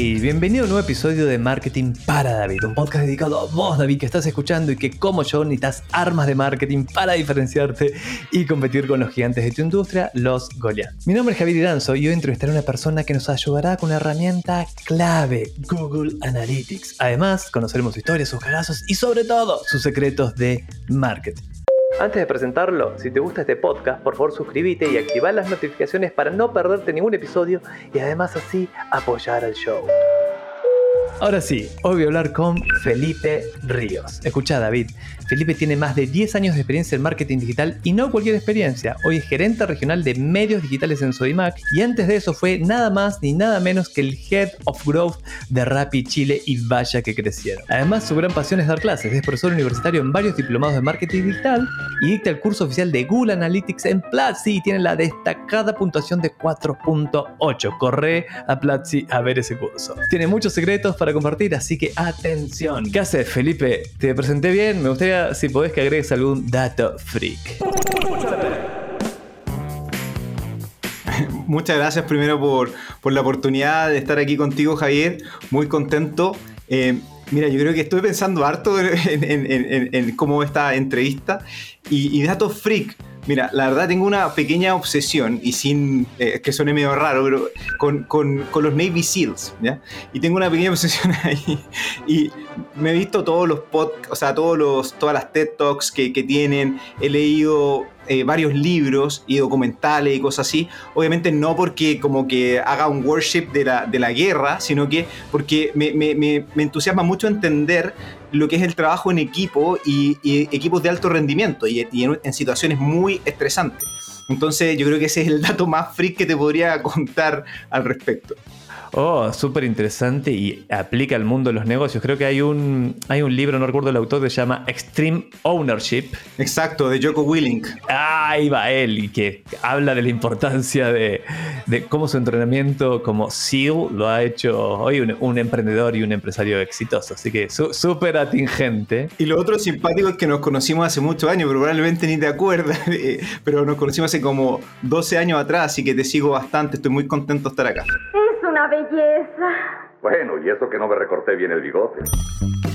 bienvenido a un nuevo episodio de Marketing para David, un podcast dedicado a vos, David, que estás escuchando y que como yo necesitas armas de marketing para diferenciarte y competir con los gigantes de tu industria, los Goliath. Mi nombre es Javier Iranzo y hoy entrevistaré a una persona que nos ayudará con una herramienta clave, Google Analytics. Además, conoceremos su historia, sus cagazos y sobre todo sus secretos de marketing. Antes de presentarlo, si te gusta este podcast, por favor suscríbete y activa las notificaciones para no perderte ningún episodio y además así apoyar al show. Ahora sí, hoy voy a hablar con Felipe Ríos. Escucha David, Felipe tiene más de 10 años de experiencia en marketing digital y no cualquier experiencia. Hoy es gerente regional de medios digitales en Sodimac y antes de eso fue nada más ni nada menos que el Head of Growth de Rappi Chile y vaya que crecieron. Además, su gran pasión es dar clases. Es profesor universitario en varios diplomados de marketing digital y dicta el curso oficial de Google Analytics en Platzi y tiene la destacada puntuación de 4.8. Corre a Platzi a ver ese curso. Tiene muchos secretos para compartir, así que atención. ¿Qué haces, Felipe? ¿Te presenté bien? Me gustaría, si podés, que agregues algún dato freak. Muchas gracias primero por, por, la oportunidad de estar aquí contigo, Javier. Muy contento. Eh, mira, yo creo que estoy pensando harto en, en, en, en cómo esta entrevista y, y datos freak. Mira, la verdad tengo una pequeña obsesión, y sin eh, que suene medio raro, pero con, con, con, los Navy SEALs, ¿ya? Y tengo una pequeña obsesión ahí. Y me he visto todos los podcasts, o sea, todos los, todas las TED Talks que, que tienen, he leído eh, varios libros y documentales y cosas así. Obviamente no porque como que haga un worship de la, de la guerra, sino que porque me, me, me, me entusiasma mucho entender lo que es el trabajo en equipo y, equipos de alto rendimiento y, en, situaciones muy estresantes. Entonces yo creo que ese es el dato más freak que te podría contar al respecto. Oh, súper interesante y aplica al mundo de los negocios. Creo que hay un, hay un libro, no recuerdo el autor, que se llama Extreme Ownership. Exacto, de Joko Willink. Ah, ahí va él, y que habla de la importancia de, de cómo su entrenamiento como SEAL lo ha hecho hoy un, un emprendedor y un empresario exitoso. Así que súper atingente. Y lo otro simpático es que nos conocimos hace muchos años, pero probablemente ni te acuerdas, pero nos conocimos hace como 12 años atrás, así que te sigo bastante, estoy muy contento de estar acá belleza. Bueno, y eso que no me recorté bien el bigote.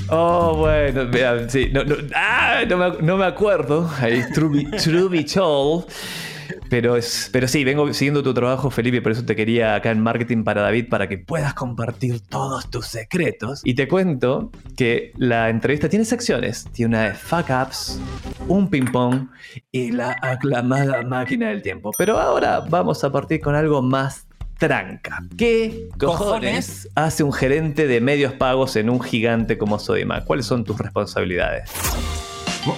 Oh, bueno, vean, sí, no, no, ah, no, me, no me acuerdo. Ahí, Truby, Truby Chol. Pero, es, pero sí, vengo siguiendo tu trabajo, Felipe, por eso te quería acá en Marketing para David, para que puedas compartir todos tus secretos. Y te cuento que la entrevista tiene secciones. Tiene una de fuck ups, un ping pong y la aclamada máquina del tiempo. Pero ahora vamos a partir con algo más tranca. ¿Qué cojones hace un gerente de medios pagos en un gigante como Sodimac? ¿Cuáles son tus responsabilidades?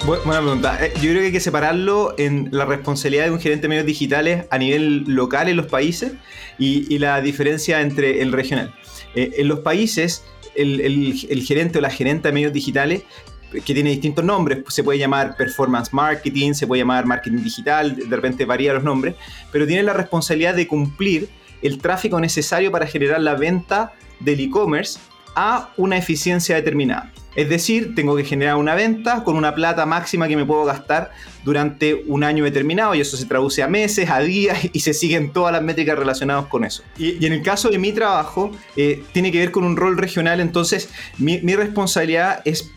Buena pregunta. Yo creo que hay que separarlo en la responsabilidad de un gerente de medios digitales a nivel local en los países y, y la diferencia entre el regional. Eh, en los países, el, el, el gerente o la gerente de medios digitales que tiene distintos nombres, se puede llamar performance marketing, se puede llamar marketing digital, de repente varía los nombres, pero tiene la responsabilidad de cumplir el tráfico necesario para generar la venta del e-commerce a una eficiencia determinada. Es decir, tengo que generar una venta con una plata máxima que me puedo gastar durante un año determinado y eso se traduce a meses, a días y se siguen todas las métricas relacionadas con eso. Y, en el caso de mi trabajo, eh, tiene que ver con un rol regional, entonces mi, responsabilidad es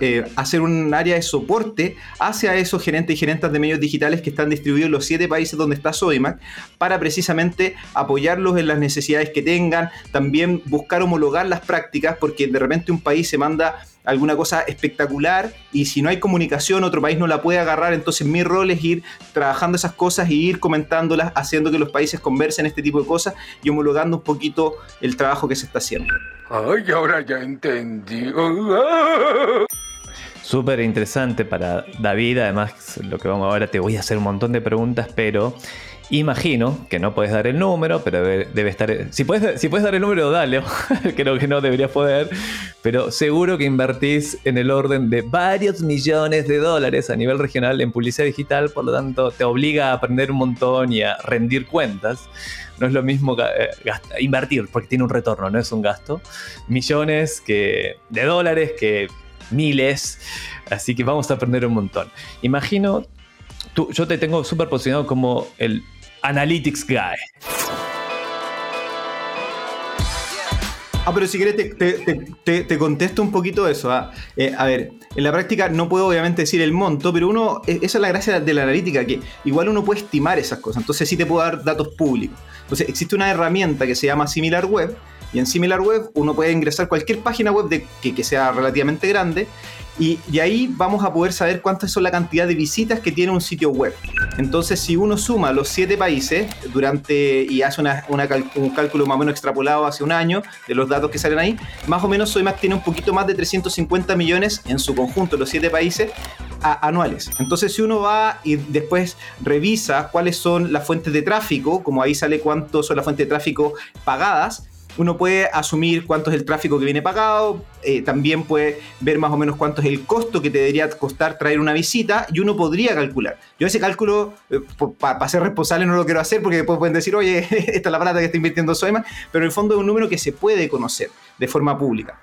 eh, hacer un área de soporte hacia esos gerentes y gerentes de medios digitales que están distribuidos en los siete países donde está Sodimac para precisamente apoyarlos en las necesidades que tengan, también buscar homologar las prácticas porque de repente un país se manda alguna cosa espectacular y si no hay comunicación otro país no la puede agarrar, entonces mi rol es ir trabajando esas cosas y ir comentándolas, haciendo que los países conversen este tipo de cosas y homologando un poquito el trabajo que se está haciendo. Ay, ahora ya entendí. Súper interesante para David, además lo que vamos ahora te voy a hacer un montón de preguntas, pero Imagino que no puedes dar el número, pero debe, estar. Si puedes, si puedes dar el número, dale. Creo que no deberías poder. Pero seguro que invertís en el orden de varios millones de dólares a nivel regional en publicidad digital. Por lo tanto, te obliga a aprender un montón y a rendir cuentas. No es lo mismo eh, invertir, porque tiene un retorno, no es un gasto. Millones que, de dólares que miles. Así que vamos a aprender un montón. Imagino, yo te tengo súper posicionado como el Analytics Guy. Ah, pero si quieres te, te- te- te- te contesto un poquito eso. ah. Eh, a ver, en la práctica no puedo obviamente decir el monto, pero uno, eh, esa es la gracia de la analítica, que igual uno puede estimar esas cosas. Entonces sí te puedo dar datos públicos. Entonces existe una herramienta que se llama SimilarWeb, y en SimilarWeb uno puede ingresar cualquier página web de, que, que sea relativamente grande, y, y ahí vamos a poder saber cuántas son la cantidad de visitas que tiene un sitio web. Entonces, si uno suma los siete países durante y hace una- una cal- un cálculo más o menos extrapolado hace un año de los datos que salen ahí, más o menos Soymac tiene un poquito más de 350 millones en su conjunto, los siete países, a- anuales. Entonces, si uno va y después revisa cuáles son las fuentes de tráfico, como ahí sale cuánto son las fuentes de tráfico pagadas, uno puede asumir cuánto es el tráfico que viene pagado, eh, también puede ver más o menos cuánto es el costo que te debería costar traer una visita y uno podría calcular. Yo ese cálculo, para ser responsable, no lo quiero hacer porque después pueden decir, oye, esta es la plata que está invirtiendo Soyman, pero en el fondo es un número que se puede conocer de forma pública.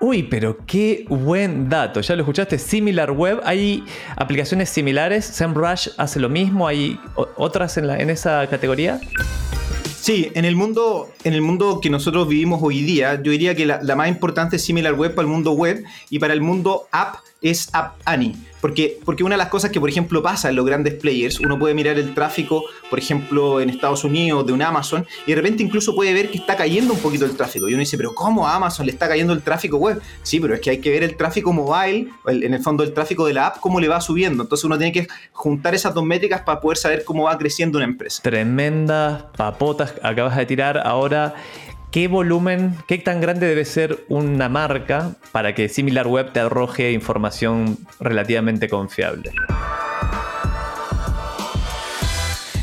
Uy, pero qué buen dato. Ya lo escuchaste, SimilarWeb. ¿Hay aplicaciones similares? SEMrush hace lo mismo. ¿Hay otras en esa categoría? Sí, en el mundo, en el mundo que nosotros vivimos hoy día, yo diría que la, la más importante es SimilarWeb para el mundo web y para el mundo app es App Annie. Porque, porque una de las cosas que, por ejemplo, pasa en los grandes players, uno puede mirar el tráfico, por ejemplo, en Estados Unidos de un Amazon, y de repente incluso puede ver que está cayendo un poquito el tráfico. Y uno dice, pero ¿cómo a Amazon le está cayendo el tráfico web? Sí, pero es que hay que ver el tráfico mobile, en el fondo el tráfico de la app, cómo le va subiendo. Entonces uno tiene que juntar esas dos métricas para poder saber cómo va creciendo una empresa. Tremendas papotas acabas de tirar. Ahora, ¿qué volumen, qué tan grande debe ser una marca para que SimilarWeb te arroje información relativamente confiable?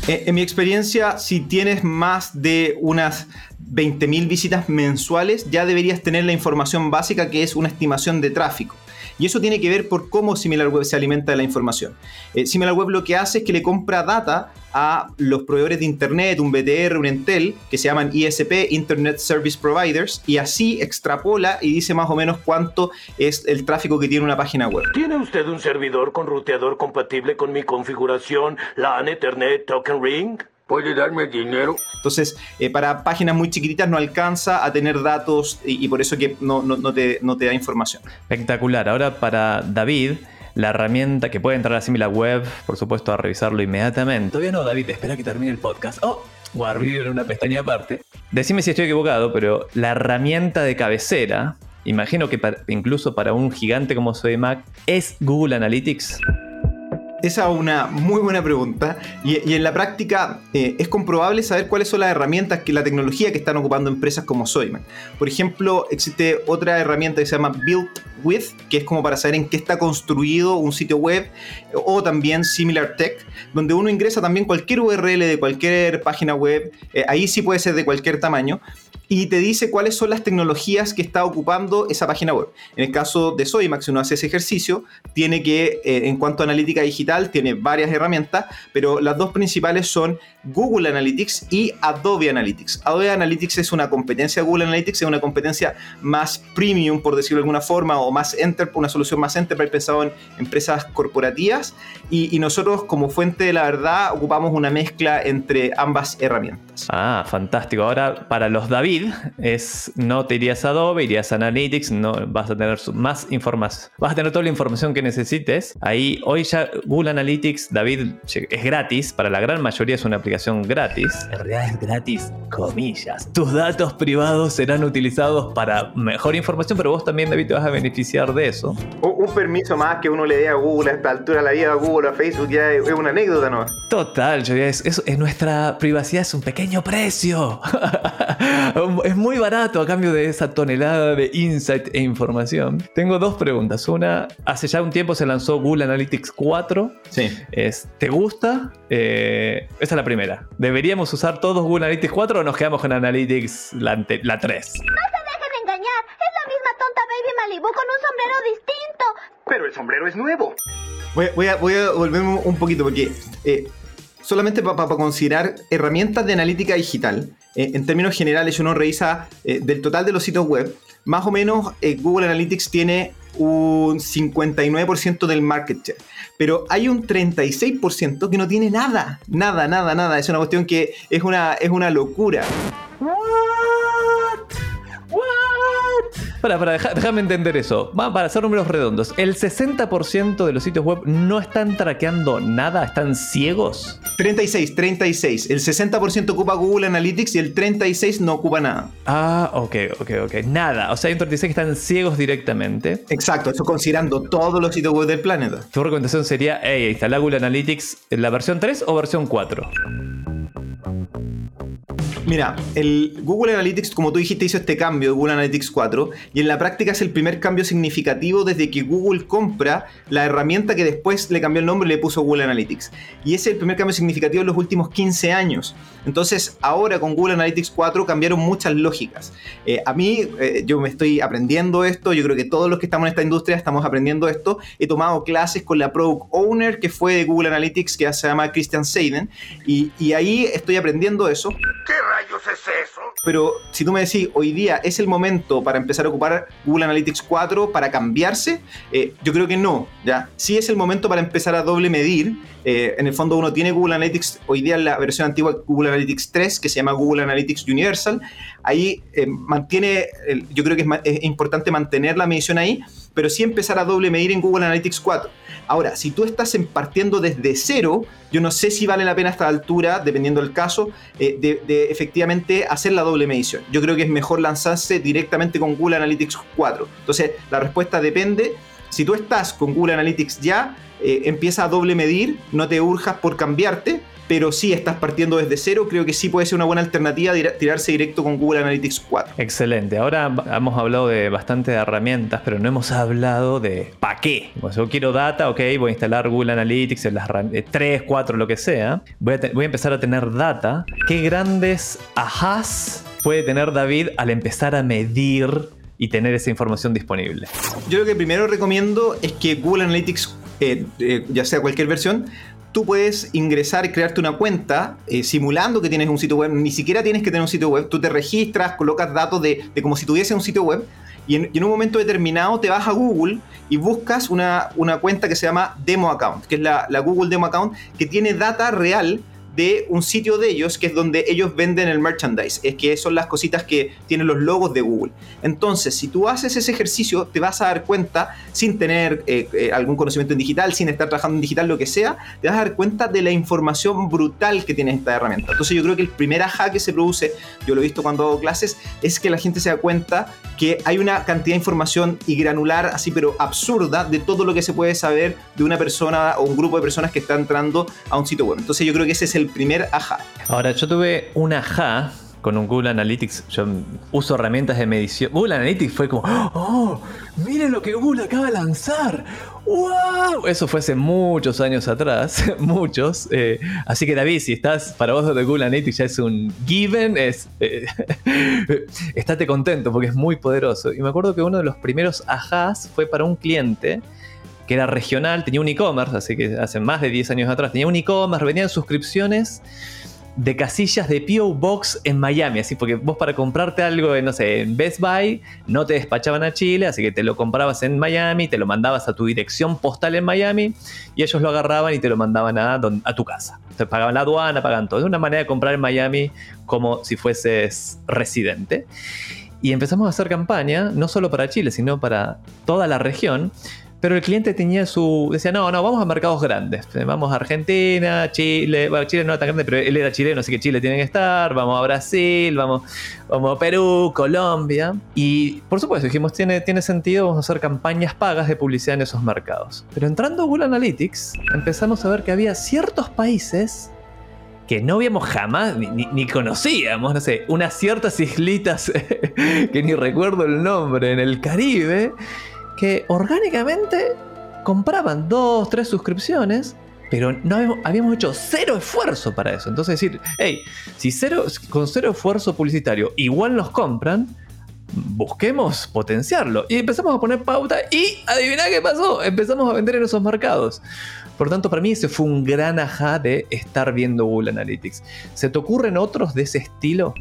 Eh, En mi experiencia, si tienes más de unas 20.000 visitas mensuales, ya deberías tener la información básica que es una estimación de tráfico. Y eso tiene que ver por cómo SimilarWeb se alimenta de la información. Eh, SimilarWeb lo que hace es que le compra data a los proveedores de Internet, un BTR, un Entel, que se llaman ISP, Internet Service Providers, y así extrapola y dice más o menos cuánto es el tráfico que tiene una página web. ¿Tiene usted un servidor con ruteador compatible con mi configuración LAN Ethernet Token Ring? ¿Puede darme dinero? Entonces, eh, para páginas muy chiquititas no alcanza a tener datos y, y por eso que no, no- no te, no te da información. Espectacular. Ahora para David, la herramienta que puede entrar a SimilarWeb, por supuesto, a revisarlo inmediatamente. Todavía no, David, espera que termine el podcast. Oh, a abrir una pestaña aparte. Decime si estoy equivocado, pero la herramienta de cabecera, imagino que para- incluso para un gigante como Mac, es Google Analytics. Esa es una muy buena pregunta. Y, en la práctica eh, es comprobable saber cuáles son las herramientas, que la tecnología que están ocupando empresas como Soyman. Por ejemplo, existe otra herramienta que se llama Built With, que es como para saber en qué está construido un sitio web, o también Similar Tech, donde uno ingresa también cualquier URL de cualquier página web, eh, ahí sí puede ser de cualquier tamaño, y te dice cuáles son las tecnologías que está ocupando esa página web. En el caso de Soymax, si uno hace ese ejercicio, tiene que, eh, en cuanto a analítica digital, tiene varias herramientas, pero las dos principales son Google Analytics y Adobe Analytics. Adobe Analytics es una competencia Google Analytics, es una competencia más premium, por decirlo de alguna forma, o más enter, una solución más enterprise pensado en empresas corporativas, y, y nosotros como fuente de la verdad ocupamos una mezcla entre ambas herramientas. Ah, fantástico. Ahora, para los David, es no te irías a Adobe, irías a Analytics, no vas a tener más información. Vas a tener toda la información que necesites. Ahí, hoy ya Google Analytics, David, es gratis. Para la gran mayoría es una aplicación gratis. En realidad es gratis, comillas. Tus datos privados serán utilizados para mejor información, pero vos también, David, te vas a beneficiar de eso. Un, un permiso más que uno le dé a Google a esta altura de la vida, a Google, a Facebook, ya es, es una anécdota, ¿no? Total, yo es, es- es nuestra privacidad es un pequeño precio. es muy barato a cambio de esa tonelada de insight e información. Tengo dos preguntas. Una, hace ya un tiempo se lanzó Google Analytics 4. Sí. Es, ¿Te gusta? Eh, esa es la primera. ¿Deberíamos usar todos Google Analytics 4 o nos quedamos con Analytics la, la 3? No se dejen engañar. Es la misma tonta Con un sombrero distinto. Pero el sombrero es nuevo. Voy, voy a, voy a volverme un poquito porque eh, solamente para considerar herramientas de analítica digital, eh, en términos generales uno revisa eh, del total de los sitios web, más o menos eh, Google Analytics tiene un 59% del market share, pero hay un 36% que no tiene nada, nada, nada, nada. Es una cuestión que es una, es una locura. Para, para, déjame entender eso. Va, para hacer números redondos, ¿el 60% de los sitios web no están traqueando nada? ¿Están ciegos? 36, 36. El 60% ocupa Google Analytics y el 36 no ocupa nada. Ah, ok, ok, ok. Nada. O sea, hay un 36 que están ciegos directamente. Exacto, eso considerando todos los sitios web del planeta. Tu recomendación sería, hey, instalar Google Analytics en la versión 3 o versión 4. Mira, el Google Analytics, como tú dijiste, hizo este cambio de Google Analytics 4 y en la práctica es el primer cambio significativo desde que Google compra la herramienta que después le cambió el nombre y le puso Google Analytics. Y es el primer cambio significativo en los últimos 15 años. Entonces, ahora con Google Analytics 4 cambiaron muchas lógicas. Eh, a mí, eh, yo me estoy aprendiendo esto, yo creo que todos los que estamos en esta industria estamos aprendiendo esto. He tomado clases con la Product Owner que fue de Google Analytics, que se llama Christian Seiden, y, ahí estoy aprendiendo eso. ¿Qué rayos es eso? Pero si tú me decís, hoy día es el momento para empezar a ocupar Google Analytics 4 para cambiarse, eh, yo creo que no, ¿ya? Sí es el momento para empezar a doble medir. Eh, en el fondo uno tiene Google Analytics, hoy día la versión antigua Google Analytics 3, que se llama Google Analytics Universal. Ahí eh, mantiene, yo creo que es, es importante mantener la medición ahí, pero sí empezar a doble medir en Google Analytics 4. Ahora, si tú estás en- partiendo desde cero, yo no sé si vale la pena a esta altura, dependiendo del caso, eh, de, de efectivamente hacer la doble medición. Yo creo que es mejor lanzarse directamente con Google Analytics 4. Entonces, la respuesta depende. Si tú estás con Google Analytics ya, eh, empieza a doble medir, no te urjas por cambiarte, pero si estás partiendo desde cero, creo que sí puede ser una buena alternativa tirarse directo con Google Analytics 4. Excelente. Ahora hemos hablado de bastante de herramientas, pero no hemos hablado de para qué. O sea, yo quiero data, ok, voy a instalar Google Analytics en las 3, 4, lo que sea. Voy a, te- voy a empezar a tener data. ¿Qué grandes ajás puede tener David al empezar a medir y tener esa información disponible? Yo lo que primero recomiendo es que Google Analytics, eh, eh, ya sea cualquier versión, tú puedes ingresar y crearte una cuenta eh, simulando que tienes un sitio web. Ni siquiera tienes que tener un sitio web. Tú te registras, colocas datos de, como si tuviese un sitio web. Y en, y en un momento determinado te vas a Google y buscas una, una cuenta que se llama Demo Account, que es la, la Google Demo Account, que tiene data real de un sitio de ellos, que es donde ellos venden el merchandise, es que son las cositas que tienen los logos de Google. Entonces, si tú haces ese ejercicio, te vas a dar cuenta, sin tener eh, eh, algún conocimiento en digital, sin estar trabajando en digital, lo que sea, te vas a dar cuenta de la información brutal que tiene esta herramienta. Entonces, yo creo que el primer aha que se produce, yo lo he visto cuando hago clases, es que la gente se da cuenta que hay una cantidad de información y granular, así pero absurda, de todo lo que se puede saber de una persona o un grupo de personas que está entrando a un sitio web. Entonces, yo creo que ese es el primer aha. Ahora, yo tuve un ajá con un Google Analytics. Yo uso herramientas de medición. Google Analytics fue como, ¡Oh! ¡Miren lo que Google acaba de lanzar! ¡Wow! Eso fue hace muchos años atrás, muchos. eh, así que David, si estás para vos de Google Analytics ya es un given, es, eh, estate contento porque es muy poderoso. Y me acuerdo que uno de los primeros ajás fue para un cliente que era regional, tenía un e-commerce, así que hace más de 10 años atrás, tenía un e-commerce, vendían suscripciones de casillas de P.O. Box en Miami, así porque vos para comprarte algo, no sé, en Best Buy, no te despachaban a Chile, así que te lo comprabas en Miami, te lo mandabas a tu dirección postal en Miami y ellos lo agarraban y te lo mandaban a, a tu casa. Te pagaban la aduana, pagaban todo. Es una manera de comprar en Miami como si fueses residente. Y empezamos a hacer campaña, no solo para Chile, sino para toda la región. Pero el cliente tenía su. Decía, no, no, vamos a mercados grandes. Vamos a Argentina, Chile. Bueno, Chile no era tan grande, pero él era chileno, así que Chile tiene que estar. Vamos a Brasil, vamos, vamos a Perú, Colombia. Y por supuesto, dijimos, tiene, tiene sentido, vamos a hacer campañas pagas de publicidad en esos mercados. Pero entrando a Google Analytics, empezamos a ver que había ciertos países que no habíamos jamás ni- ni conocíamos, no sé, unas ciertas islitas que ni recuerdo el nombre en el Caribe, que orgánicamente compraban dos, tres suscripciones. Pero no habíamos, hecho cero esfuerzo para eso. Entonces decir, hey, si cero, con cero esfuerzo publicitario igual nos compran, busquemos potenciarlo. Y empezamos a poner pauta y adivina qué pasó, empezamos a vender en esos mercados. Por tanto, para mí ese fue un gran ajá de estar viendo Google Analytics. ¿Se te ocurren otros de ese estilo?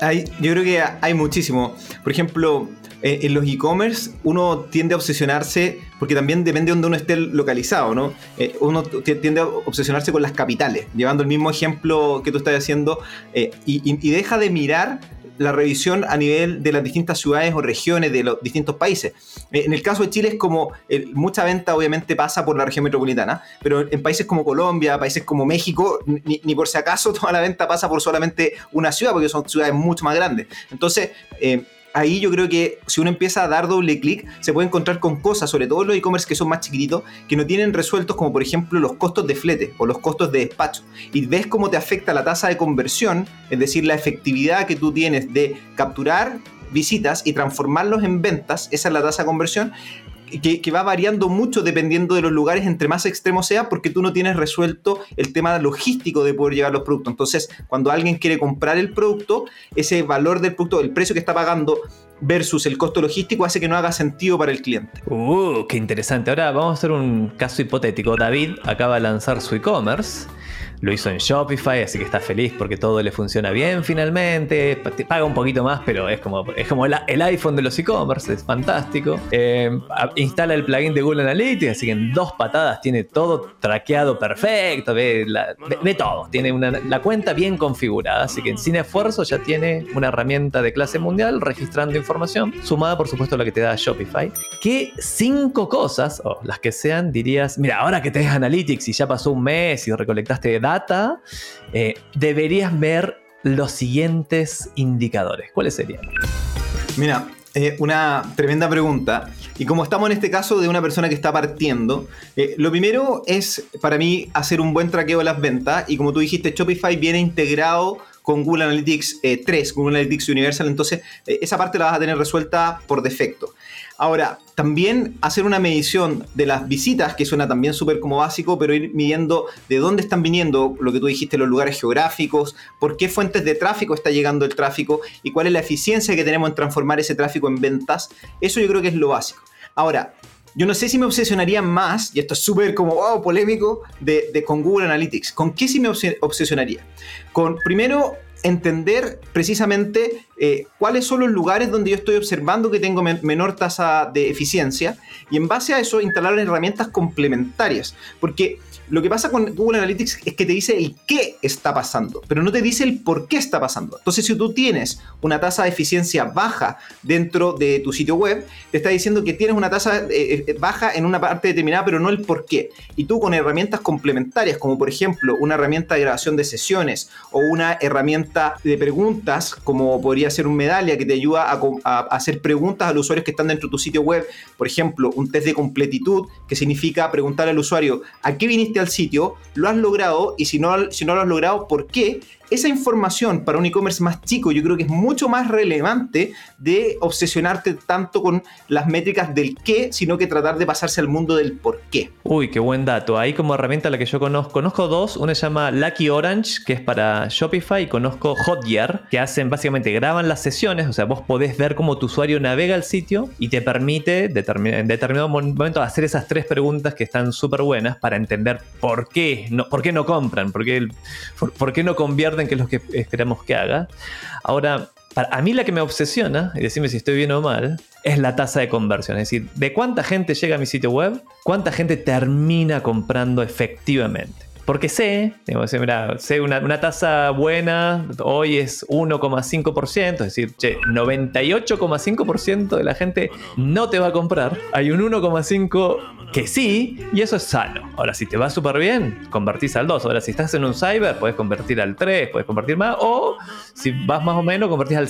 Hay- yo creo que hay muchísimo. Por ejemplo, eh, en los e-commerce uno tiende a obsesionarse, porque también depende de donde uno esté localizado, ¿no? Eh, uno tiende a obsesionarse con las capitales, llevando el mismo ejemplo que tú estás haciendo, eh, y, deja de mirar la revisión a nivel de las distintas ciudades o regiones de los distintos países. En el caso de Chile es como, mucha venta obviamente pasa por la región metropolitana, pero en países como Colombia, países como México, ni, por si acaso toda la venta pasa por solamente una ciudad, porque son ciudades mucho más grandes. Entonces, ahí yo creo que si uno empieza a dar doble clic, se puede encontrar con cosas, sobre todo los e-commerce que son más chiquititos, que no tienen resueltos, como por ejemplo los costos de flete o los costos de despacho. Y ves cómo te afecta la tasa de conversión, es decir, la efectividad que tú tienes de capturar visitas y transformarlos en ventas, esa es la tasa de conversión, que, va variando mucho dependiendo de los lugares, entre más extremo sea, porque tú no tienes resuelto el tema logístico de poder llevar los productos. Entonces, cuando alguien quiere comprar el producto, ese valor del producto, el precio que está pagando versus el costo logístico hace que no haga sentido para el cliente. Uh, qué interesante. Ahora vamos a hacer un caso hipotético. David acaba de lanzar su e-commerce. Lo hizo en Shopify, así que está feliz porque todo le funciona bien finalmente. Pa- te Paga un poquito más, pero es como, es como el, iPhone de los e-commerce, es fantástico. Eh, instala el plugin de Google Analytics, así que en dos patadas tiene todo traqueado perfecto, ve, ve- todo. Tiene una- la cuenta bien configurada, así que sin esfuerzo ya tiene una herramienta de clase mundial registrando información, sumada por supuesto a la que te da Shopify. ¿Qué cinco cosas, o las que sean, dirías, mira, ahora que tenés Analytics y ya pasó un mes y recolectaste data, eh, deberías ver los siguientes indicadores? ¿Cuáles serían? Mira, eh, una tremenda pregunta. Y como estamos en este caso de una persona que está partiendo, eh, lo primero es para mí hacer un buen traqueo de las ventas. Y como tú dijiste, Shopify viene integrado con Google Analytics eh, 3, Google Analytics Universal. Entonces, esa parte la vas a tener resuelta por defecto. Ahora, también hacer una medición de las visitas, que suena también súper como básico, pero ir midiendo de dónde están viniendo, lo que tú dijiste, los lugares geográficos, por qué fuentes de tráfico está llegando el tráfico y cuál es la eficiencia que tenemos en transformar ese tráfico en ventas. Eso yo creo que es lo básico. Ahora, yo no sé si me obsesionaría más, y esto es súper como wow, polémico, de, de- con Google Analytics. ¿Con qué sí me obse- obsesionaría? Con primero entender precisamente eh, cuáles son los lugares donde yo estoy observando que tengo men- menor tasa de eficiencia y en base a eso instalar herramientas complementarias. Porque lo que pasa con Google Analytics es que te dice el qué está pasando, pero no te dice el por qué está pasando. Entonces, si tú tienes una tasa de eficiencia baja dentro de tu sitio web, te está diciendo que tienes una tasa eh, eh, baja en una parte determinada, pero no el por qué. Y tú con herramientas complementarias, como por ejemplo una herramienta de grabación de sesiones o una herramienta de preguntas, como podría ser un medalla que te ayuda a, a hacer preguntas a los usuarios que están dentro de tu sitio web, por ejemplo, un test de completitud, que significa preguntar al usuario a qué viniste al sitio, lo has logrado y si no, si no lo has logrado, ¿por qué? Esa información para un e-commerce más chico yo creo que es mucho más relevante de obsesionarte tanto con las métricas del qué, sino que tratar de pasarse al mundo del por qué. Uy, qué buen dato. Ahí como herramienta la que yo conozco, conozco dos. Una se llama Lucky Orange, que es para Shopify, y conozco Hotjar, que hacen básicamente graban las sesiones, o sea, vos podés ver cómo tu usuario navega al sitio y te permite en determinado momento hacer esas tres preguntas que están súper buenas para entender por qué no, por qué no compran, por qué, el- por qué no convierten, que es lo que esperamos que haga. Ahora, a mí la que me obsesiona, y decime si estoy bien o mal, es la tasa de conversión. Es decir, de cuánta gente llega a mi sitio web, cuánta gente termina comprando efectivamente. Porque sé, digamos, mira, sé una, una tasa buena, hoy es 1,5%, es decir, che, 98,5% de la gente no te va a comprar. Hay un 1,5% que sí, y eso es sano. Ahora, si te va súper bien, convertís al 2. Ahora, si estás en un cyber, puedes convertir al 3, puedes convertir más, o si vas más o menos, convertís al,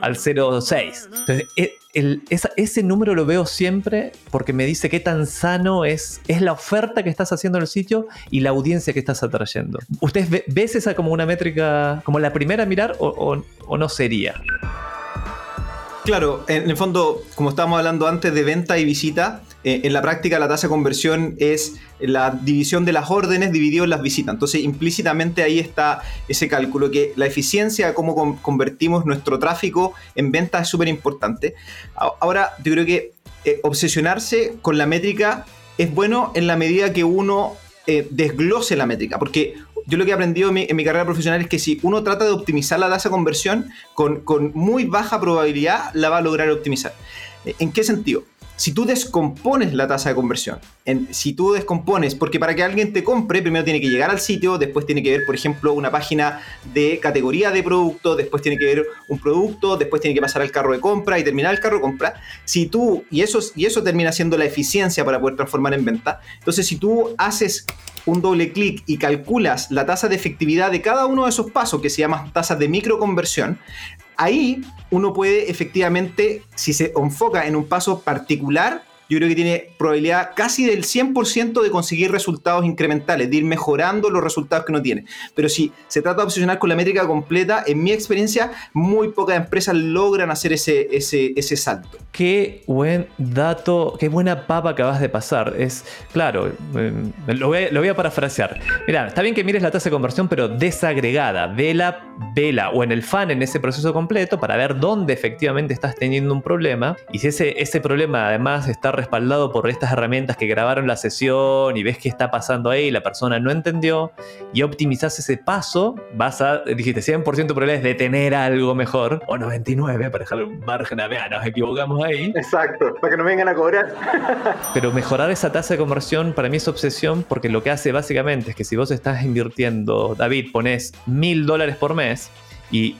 al 0,6. Entonces, e- ese número lo veo siempre porque me dice qué tan sano es, es la oferta que estás haciendo en el sitio y la audiencia que estás atrayendo. ¿Ustedes ve- ves esa como una métrica, como la primera a mirar o no sería? Claro, en el fondo, como estábamos hablando antes de venta y visita, eh, en la práctica la tasa de conversión es la división de las órdenes dividido en las visitas. Entonces, implícitamente ahí está ese cálculo que la eficiencia, cómo con- convertimos nuestro tráfico en venta es súper importante. Ahora, yo creo que eh, obsesionarse con la métrica es bueno en la medida que uno eh, desglose la métrica, porque yo lo que he aprendido en mi, carrera profesional es que si uno trata de optimizar la tasa de conversión, con, con muy baja probabilidad la va a lograr optimizar. ¿En qué sentido? Si tú descompones la tasa de conversión, en- si tú descompones, porque para que alguien te compre, primero tiene que llegar al sitio, después tiene que ver, por ejemplo, una página de categoría de producto, después tiene que ver un producto, después tiene que pasar al carro de compra y terminar el carro de compra. Si tú, y eso, y eso termina siendo la eficiencia para poder transformar en venta, entonces si tú haces un doble clic y calculas la tasa de efectividad de cada uno de esos pasos, que se llama tasa de microconversión, ahí uno puede efectivamente, si se enfoca en un paso particular, yo creo que tiene probabilidad casi del 100% de conseguir resultados incrementales, de ir mejorando los resultados que uno tiene. Pero si se trata de obsesionar con la métrica completa, en mi experiencia, muy pocas empresas logran hacer ese, ese, ese salto. Qué buen dato, qué buena papa acabas de pasar. Es, claro, eh, lo, voy, a- lo voy a parafrasear. Mira, está bien que mires la tasa de conversión, pero desagregada. Vela, vela o en el fan en ese proceso completo para ver dónde efectivamente estás teniendo un problema. Y si ese, ese problema además está respaldado por estas herramientas que grabaron la sesión y ves qué está pasando ahí y la persona no entendió y optimizás ese paso, vas a, dijiste, 100% de probabilidades de tener algo mejor, o 99 para dejarle un margen a ver, nos equivocamos ahí. Exacto, para que no vengan a cobrar. Pero mejorar esa tasa de conversión para mí es obsesión porque lo que hace básicamente es que si vos estás invirtiendo, David, pones mil dólares por mes y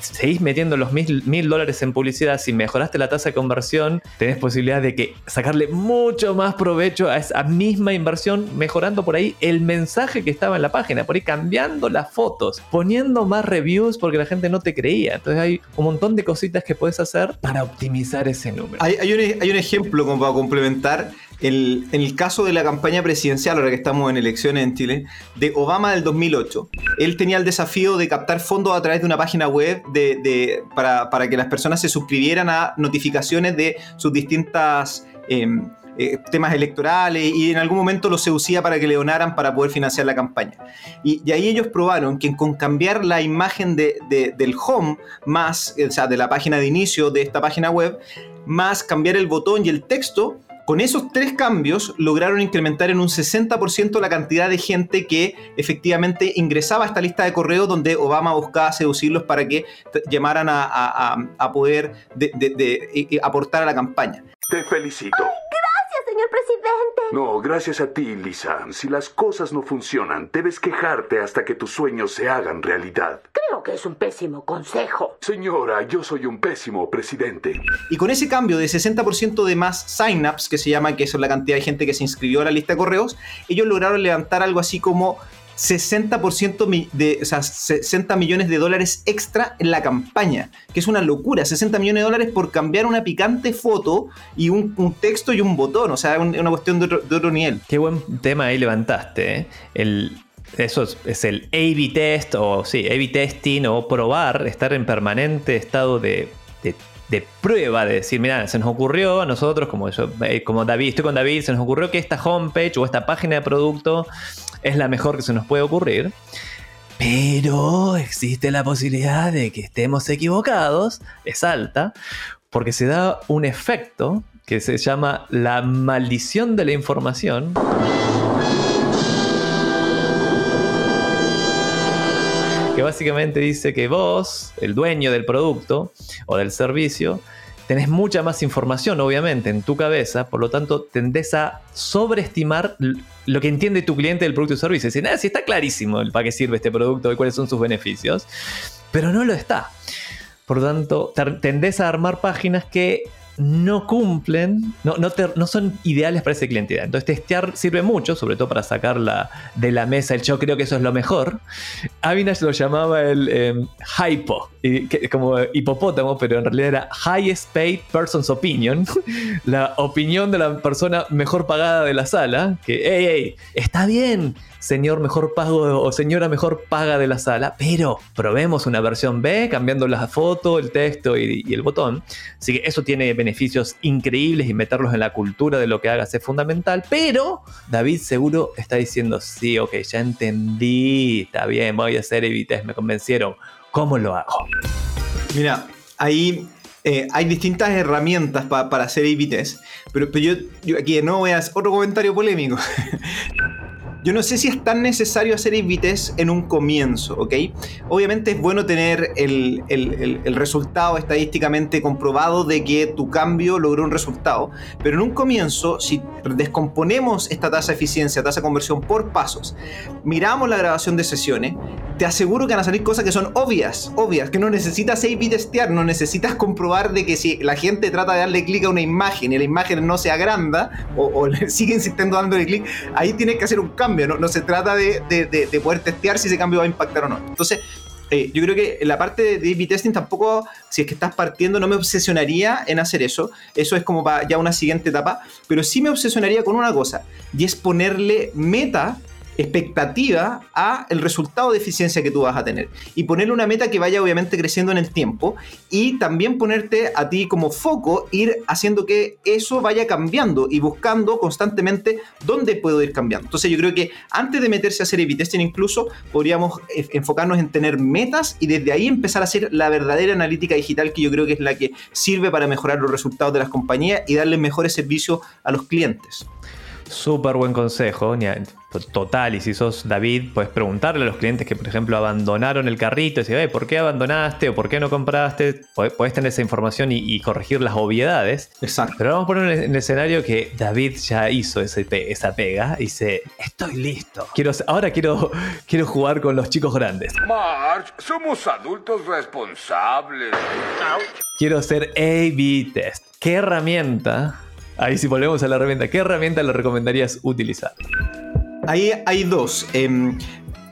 seguís metiendo los mil, mil dólares en publicidad, si mejoraste la tasa de conversión, tenés posibilidad de que sacarle mucho más provecho a esa misma inversión, mejorando por ahí el mensaje que estaba en la página, por ahí cambiando las fotos, poniendo más reviews porque la gente no te creía. Entonces hay un montón de cositas que puedes hacer para optimizar ese número. Hay, hay un, hay un ejemplo como para complementar. El, en el caso de la campaña presidencial, ahora que estamos en elecciones en Chile, de Obama del 2008, él tenía el desafío de captar fondos a través de una página web de, de- para, para que las personas se suscribieran a notificaciones de sus distintas em, eh, temas electorales y en algún momento los seducía para que le donaran para poder financiar la campaña. Y, y ahí ellos probaron que con cambiar la imagen de- de- del home más, o sea, de la página de inicio de esta página web, más cambiar el botón y el texto, con esos tres cambios lograron incrementar en un 60% la cantidad de gente que efectivamente ingresaba a esta lista de correo donde Obama buscaba seducirlos para que llamaran a, poder de- y- y aportar a la campaña. Te felicito. Señor presidente. No, gracias a ti, Lisa. Si las cosas no funcionan, debes quejarte hasta que tus sueños se hagan realidad. Creo que es un pésimo consejo. Señora, yo soy un pésimo presidente. Y con ese cambio de 60% de más signups, que se llama, que es la cantidad de gente que se inscribió a la lista de correos, ellos lograron levantar algo así como 60% mi- de, o sea, 60 millones de dólares extra en la campaña, que es una locura, 60 millones de dólares por cambiar una picante foto y un, texto y un botón, o sea, un- una cuestión de otro, de otro nivel. Qué buen tema ahí levantaste. ¿eh? Eso es, es el A-B test o sí, A-B testing o probar, estar en permanente estado de, de- de prueba, de decir, mira, se nos ocurrió a nosotros, como yo, eh, como David, estoy con David, se nos ocurrió que esta homepage o esta página de producto es la mejor que se nos puede ocurrir. Pero existe la posibilidad de que estemos equivocados, es alta, porque se da un efecto que se llama la maldición de la información. Que básicamente dice que vos, el dueño del producto o del servicio, tenés mucha más información, obviamente, en tu cabeza, por lo tanto, tendés a sobreestimar lo que entiende tu cliente del producto o servicio. Decir, ah, sí está clarísimo para qué sirve este producto y cuáles son sus beneficios, pero no lo está. Por lo tanto, tendés a armar páginas que no cumplen, no, no, no, son ideales para ese cliente. Entonces testear sirve mucho, sobre todo para sacarla de la mesa. El yo creo que eso es lo mejor. Avinash lo llamaba el em, hypo, como hipopótamo, pero en realidad era highest paid person's opinion, la opinión de la persona mejor pagada de la sala, que, hey, está bien, señor mejor pago o señora mejor paga de la sala, pero probemos una versión B cambiando la foto, el texto y, el botón. Así que eso tiene beneficios increíbles y meterlos en la cultura de lo que hagas es fundamental, pero David seguro está diciendo, sí, ok, ya entendí, está bien, voy a hacer evites, me convencieron. ¿Cómo lo hago? Mira, ahí eh, hay distintas herramientas para hacer evites, pero, pero yo, yo, aquí no voy a hacer otro comentario polémico. Yo no sé si es tan necesario hacer invites en un comienzo, ¿ok? Obviamente es bueno tener el, resultado estadísticamente comprobado de que tu cambio logró un resultado, pero en un comienzo, si descomponemos esta tasa de eficiencia, tasa de conversión por pasos, miramos la grabación de sesiones, te aseguro que van a salir cosas que son obvias, obvias, que no necesitas A-B testear, no necesitas comprobar de que si la gente trata de darle clic a una imagen y la imagen no se agranda o, o sigue insistiendo dándole clic, ahí tienes que hacer un cambio no, se trata de, poder testear si ese cambio va a impactar o no. Entonces, eh, yo creo que la parte de A-B testing tampoco, si es que estás partiendo, no me obsesionaría en hacer eso. Eso es como para ya una siguiente etapa. Pero sí me obsesionaría con una cosa, y es ponerle meta expectativa a el resultado de eficiencia que tú vas a tener y ponerle una meta que vaya obviamente creciendo en el tiempo y también ponerte a ti como foco ir haciendo que eso vaya cambiando y buscando constantemente dónde puedo ir cambiando. Entonces yo creo que antes de meterse a hacer a testing incluso podríamos e, enfocarnos en tener metas y desde ahí empezar a hacer la verdadera analítica digital que yo creo que es la que sirve para mejorar los resultados de las compañías y darle mejores servicios a los clientes. Súper buen consejo, total. Y si sos David, puedes preguntarle a los clientes que, por ejemplo, abandonaron el carrito y decir, ¿por qué abandonaste o por qué no compraste? Puedes tener esa información y, corregir las obviedades. Exacto. Pero vamos a poner en el escenario que David ya hizo esa pega y dice, estoy listo. Quiero, ahora quiero, quiero jugar con los chicos grandes. March, somos adultos responsables. Quiero hacer A-B test. ¿Qué herramienta Ahí si volvemos a la herramienta, ¿qué herramienta le recomendarías utilizar? Ahí hay dos. Em,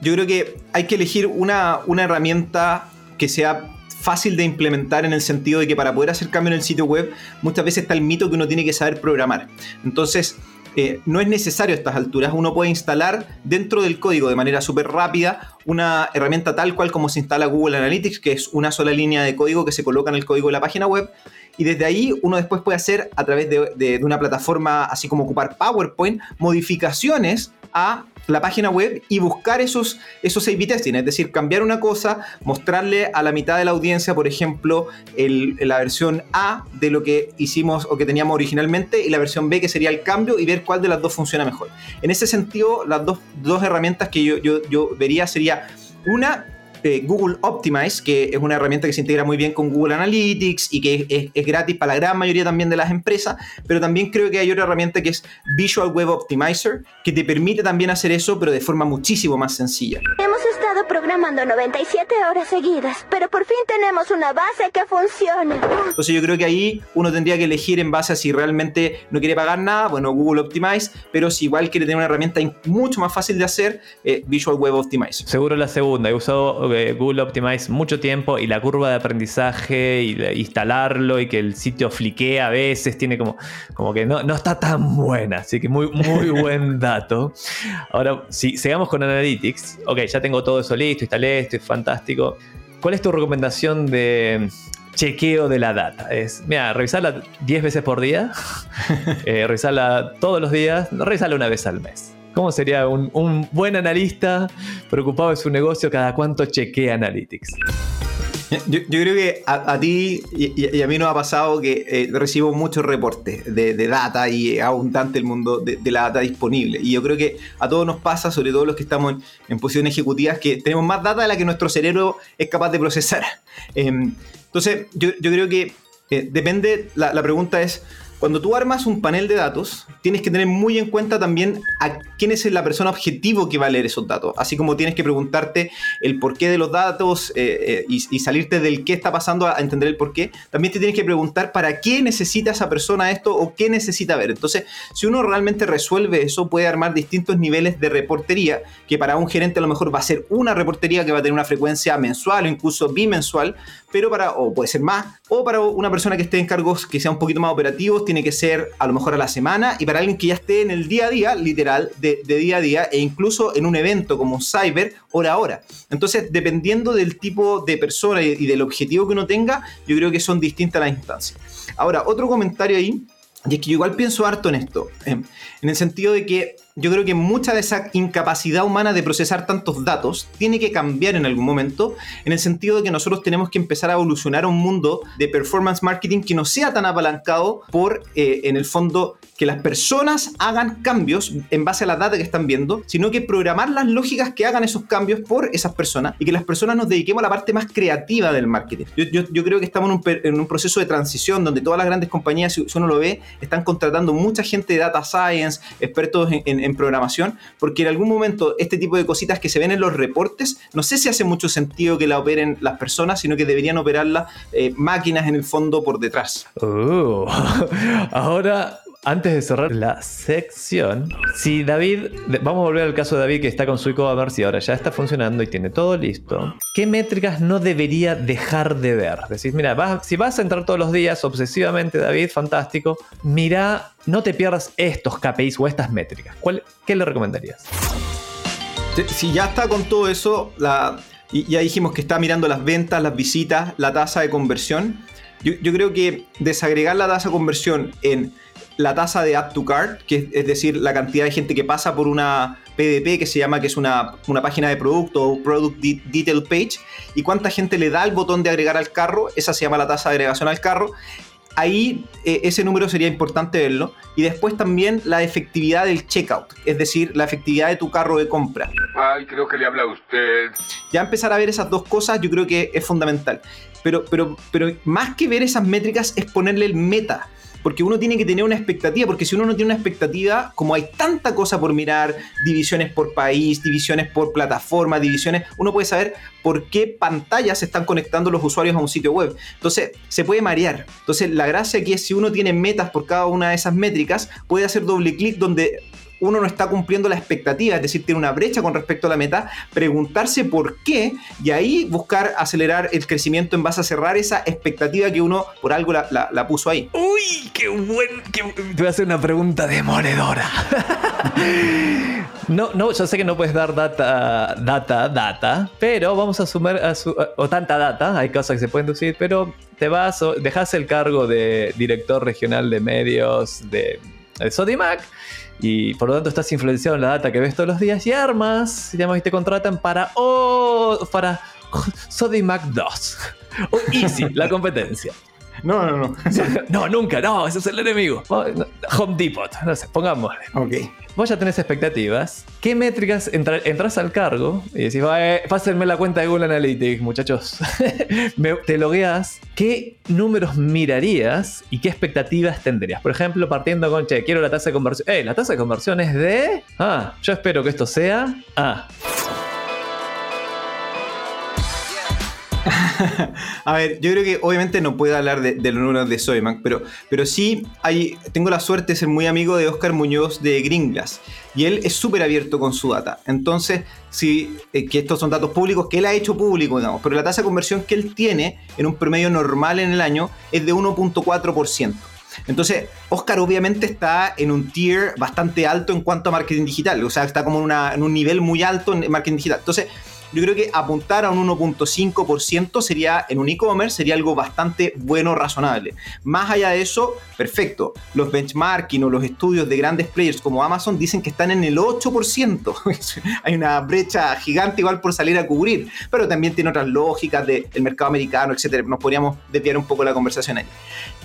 yo creo que hay que elegir una, una herramienta que sea fácil de implementar en el sentido de que para poder hacer cambio en el sitio web muchas veces está el mito que uno tiene que saber programar. Entonces, eh, no es necesario a estas alturas. Uno puede instalar dentro del código de manera súper rápida una herramienta tal cual como se instala Google Analytics, que es una sola línea de código que se coloca en el código de la página web y desde ahí uno después puede hacer a través de, una plataforma así como ocupar PowerPoint modificaciones a la página web y buscar esos, esos A-B testing, es decir, cambiar una cosa, mostrarle a la mitad de la audiencia, por ejemplo, la versión A de lo que hicimos o que teníamos originalmente y la versión B que sería el cambio y ver cuál de las dos funciona mejor. En ese sentido, las dos, dos herramientas que yo, yo, yo vería sería una, Google Optimize, que es una herramienta que se integra muy bien con Google Analytics y que es, gratis para la gran mayoría también de las empresas, pero también creo que hay otra herramienta que es Visual Web Optimizer, que te permite también hacer eso, pero de forma muchísimo más sencilla. Hemos estado programando 97 horas seguidas, pero por fin tenemos una base que funcione. Entonces yo creo que ahí uno tendría que elegir en base a si realmente no quiere pagar nada, bueno, Google Optimize, pero si igual quiere tener una herramienta mucho más fácil de hacer, eh, Visual Web Optimizer. Seguro la segunda, he usado Google Optimize mucho tiempo y la curva de aprendizaje y instalarlo y que el sitio fliquee a veces tiene como, como que no, no está tan buena. Así que muy, muy buen dato. Ahora, si sigamos con Analytics, ok, ya tengo todo eso listo, instalé esto, es fantástico. ¿Cuál es tu recomendación de chequeo de la data? Es, mira, revisarla 10 veces por día, eh, revisarla todos los días, revisarla una vez al mes. ¿Cómo sería un, buen analista preocupado de su negocio cada cuánto chequea Analytics? Yo, creo que a, ti y, a mí nos ha pasado que eh, recibo muchos reportes de, data y abundante el mundo de, la data disponible. Y yo creo que a todos nos pasa, sobre todo los que estamos en, posiciones ejecutivas, que tenemos más data de la que nuestro cerebro es capaz de procesar. Em, entonces, yo, creo que eh, depende, la, pregunta es, cuando tú armas un panel de datos, tienes que tener muy en cuenta también a quién es la persona objetivo que va a leer esos datos. Así como tienes que preguntarte el porqué de los datos eh, eh, y, salirte del qué está pasando a entender el porqué, también te tienes que preguntar para qué necesita esa persona esto o qué necesita ver. Entonces, si uno realmente resuelve eso, puede armar distintos niveles de reportería, que para un gerente a lo mejor va a ser una reportería que va a tener una frecuencia mensual o incluso bimensual, pero para, o puede ser más, o para una persona que esté en cargos que sea un poquito más operativos, tiene que ser a lo mejor a la semana, y para alguien que ya esté en el día a día, literal, de, día a día, e incluso en un evento como Cyber, hora a hora. Entonces, dependiendo del tipo de persona y, y del objetivo que uno tenga, yo creo que son distintas las instancias. Ahora, otro comentario ahí, y es que yo igual pienso harto en esto, en el sentido de que yo creo que mucha de esa incapacidad humana de procesar tantos datos tiene que cambiar en algún momento, en el sentido de que nosotros tenemos que empezar a evolucionar a un mundo de performance marketing que no sea tan apalancado por, eh, en el fondo, que las personas hagan cambios en base a la data que están viendo, sino que programar las lógicas que hagan esos cambios por esas personas y que las personas nos dediquemos a la parte más creativa del marketing. Yo, creo que estamos en un, proceso de transición donde todas las grandes compañías, si uno lo ve, están contratando mucha gente de data science, expertos en en programación, porque en algún momento este tipo de cositas que se ven en los reportes, no sé si hace mucho sentido que la operen las personas, sino que deberían operarlas eh, máquinas en el fondo por detrás. Uh, ahora antes de cerrar la sección, si David, vamos a volver al caso de David que está con su e-commerce y ahora ya está funcionando y tiene todo listo, ¿qué métricas no debería dejar de ver? Decís, mira, si vas a entrar todos los días obsesivamente, David, fantástico, mira, no te pierdas estos KPIs o estas métricas. ¿Cuál, ¿Qué le recomendarías? Si ya está con todo eso, y ya dijimos que está mirando las ventas, las visitas, la tasa de conversión. Yo creo que desagregar la tasa de conversión en la tasa de add to cart, que es decir, la cantidad de gente que pasa por una PDP que se llama que es una, página de producto o Product Detail Page, y cuánta gente le da el botón de agregar al carro, esa se llama la tasa de agregación al carro. Ahí eh, ese número sería importante verlo. Y después también la efectividad del checkout, es decir, la efectividad de tu carro de compra. Ay, creo que le habla a usted. Ya empezar a ver esas dos cosas yo creo que es fundamental. Pero, pero, pero más que ver esas métricas es ponerle el meta porque uno tiene que tener una expectativa, porque si uno no tiene una expectativa, como hay tanta cosa por mirar, divisiones por país, divisiones por plataforma, divisiones, uno puede saber por qué pantallas están conectando los usuarios a un sitio web. Entonces, se puede marear. Entonces, la gracia aquí es si uno tiene metas por cada una de esas métricas, puede hacer doble clic donde uno no está cumpliendo la expectativa, es decir, tiene una brecha con respecto a la meta, preguntarse por qué y ahí buscar acelerar el crecimiento en base a cerrar esa expectativa que uno por algo la, puso ahí. Uy, qué buen... Te voy a hacer una pregunta demoledora. No, no, yo sé que no puedes dar data, data, data, pero vamos a asumir, o tanta data, hay cosas que se pueden decir, pero te vas, o dejas el cargo de director regional de medios de, de Sodimac y por lo tanto estás influenciado en la data que ves todos los días y armas, y te contratan para, oh, para Sodimac 2 o Easy, la competencia. No, no, no. no, nunca, no, ese es el enemigo. Home Depot, no sé, pongámosle. Ok. Vos ya tenés expectativas. ¿Qué métricas entras al cargo y decís, eh, pásenme la cuenta de Google Analytics, muchachos? te logueas. ¿Qué números mirarías y qué expectativas tendrías? Por ejemplo, partiendo con, che, quiero la tasa de conversión. Eh, la tasa de conversión es de. Ah, yo espero que esto sea. Ah. a ver, yo creo que obviamente no puedo hablar de, los números de Soymac, pero, pero sí hay, tengo la suerte de ser muy amigo de Oscar Muñoz de Gringlas y él es súper abierto con su data. Entonces, sí, eh, que estos son datos públicos que él ha hecho público, digamos, pero la tasa de conversión que él tiene en un promedio normal en el año es de 1.4%. Entonces, Oscar obviamente está en un tier bastante alto en cuanto a marketing digital, o sea, está como en un nivel muy alto en marketing digital. Entonces, yo creo que apuntar a un 1.5% sería en un e-commerce sería algo bastante bueno, razonable. Más allá de eso, perfecto. Los benchmarking o los estudios de grandes players como Amazon dicen que están en el 8%. Hay una brecha gigante igual por salir a cubrir, pero también tiene otras lógicas del mercado americano, etcétera. Nos podríamos desviar un poco la conversación ahí.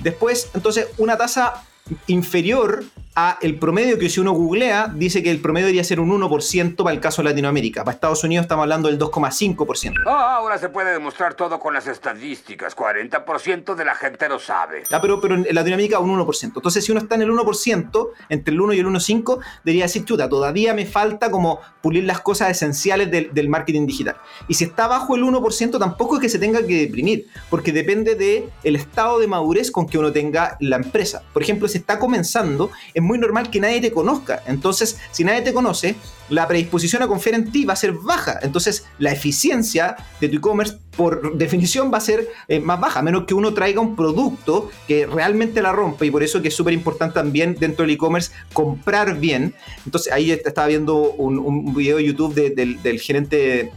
Después, entonces, una tasa inferior a el promedio que si uno googlea, dice que el promedio debería ser un 1% para el caso de Latinoamérica. Para Estados Unidos estamos hablando del 2,5%. Ah, ahora se puede demostrar todo con las estadísticas. 40% de la gente lo sabe. Ah, pero, pero en Latinoamérica un 1%. Entonces, si uno está en el 1%, entre el 1 y el 1,5, debería decir, chuta, todavía me falta como pulir las cosas esenciales del, del marketing digital. Y si está bajo el 1%, tampoco es que se tenga que deprimir, porque depende del el estado de madurez con que uno tenga la empresa. Por ejemplo, si está comenzando, muy normal que nadie te conozca. Entonces, si nadie te conoce, la predisposición a confiar en ti va a ser baja. Entonces, la eficiencia de tu e-commerce, por definición, va a ser eh, más baja, a menos que uno traiga un producto que realmente la rompa. Y por eso que es súper importante también dentro del e-commerce comprar bien. Entonces, ahí estaba viendo un, video de YouTube de- del, del gerente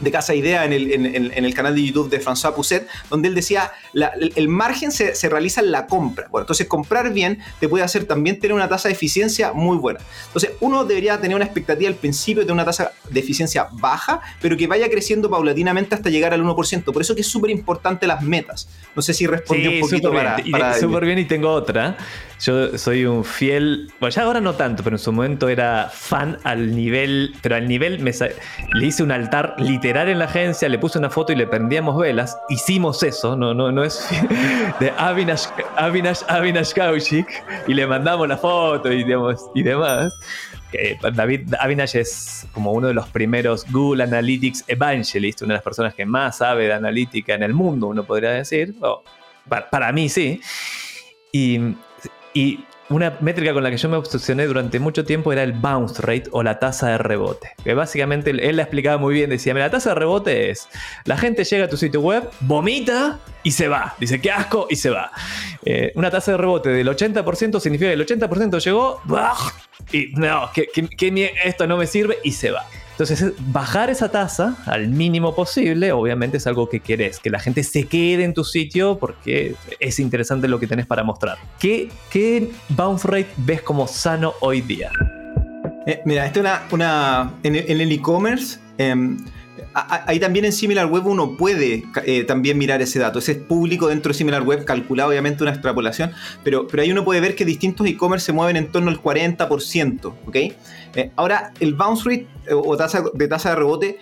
de Casa Idea en el, en, en- en el canal de YouTube de François Pousset, donde él decía, la- el, el margen se, se realiza en la compra. Bueno, entonces comprar bien te puede hacer también tener una tasa de eficiencia muy buena. Entonces uno debería tener una expectativa al principio de una tasa de eficiencia baja, pero que vaya creciendo paulatinamente hasta llegar al 1%. Por eso que es súper importante las metas. No sé si respondí un poquito súper para... bien y tengo otra. Yo soy un fiel, bueno, ya ahora no tanto, pero en su momento era fan al nivel, pero al nivel me le hice un altar literal en la agencia, le puse una foto y le prendíamos velas. Hicimos eso, no, no, no es de Avinash, Avinash, Avinash Kaushik y le mandamos la foto y, demás. Que David Avinash es como uno de los primeros Google Analytics Evangelist, una de las personas que más sabe de analítica en el mundo, uno podría decir. O, para, para mí sí. Y, y una métrica con la que yo me obsesioné durante mucho tiempo era el bounce rate o la tasa de rebote. Que básicamente él la explicaba muy bien. Decía, mira, la tasa de rebote es, la gente llega a tu sitio web, vomita y se va. Dice, qué asco y se va. Eh, una tasa de rebote del 80% significa que el 80% llegó y no, que, esto no me sirve y se va. Entonces, es- bajar esa tasa al mínimo posible, obviamente es algo que querés, que la gente se quede en tu sitio porque es interesante lo que tenés para mostrar. ¿Qué, qué bounce rate ves como sano hoy día? Eh, mira, esto es una, una- en, el- e-commerce, a- ahí también en SimilarWeb uno puede eh, también mirar ese dato. Ese es público dentro de SimilarWeb, calculado obviamente una extrapolación, pero, pero ahí uno puede ver que distintos e-commerce se mueven en torno al 40%, ¿ok? Eh, ahora, el bounce rate eh, o tasa de tasa de rebote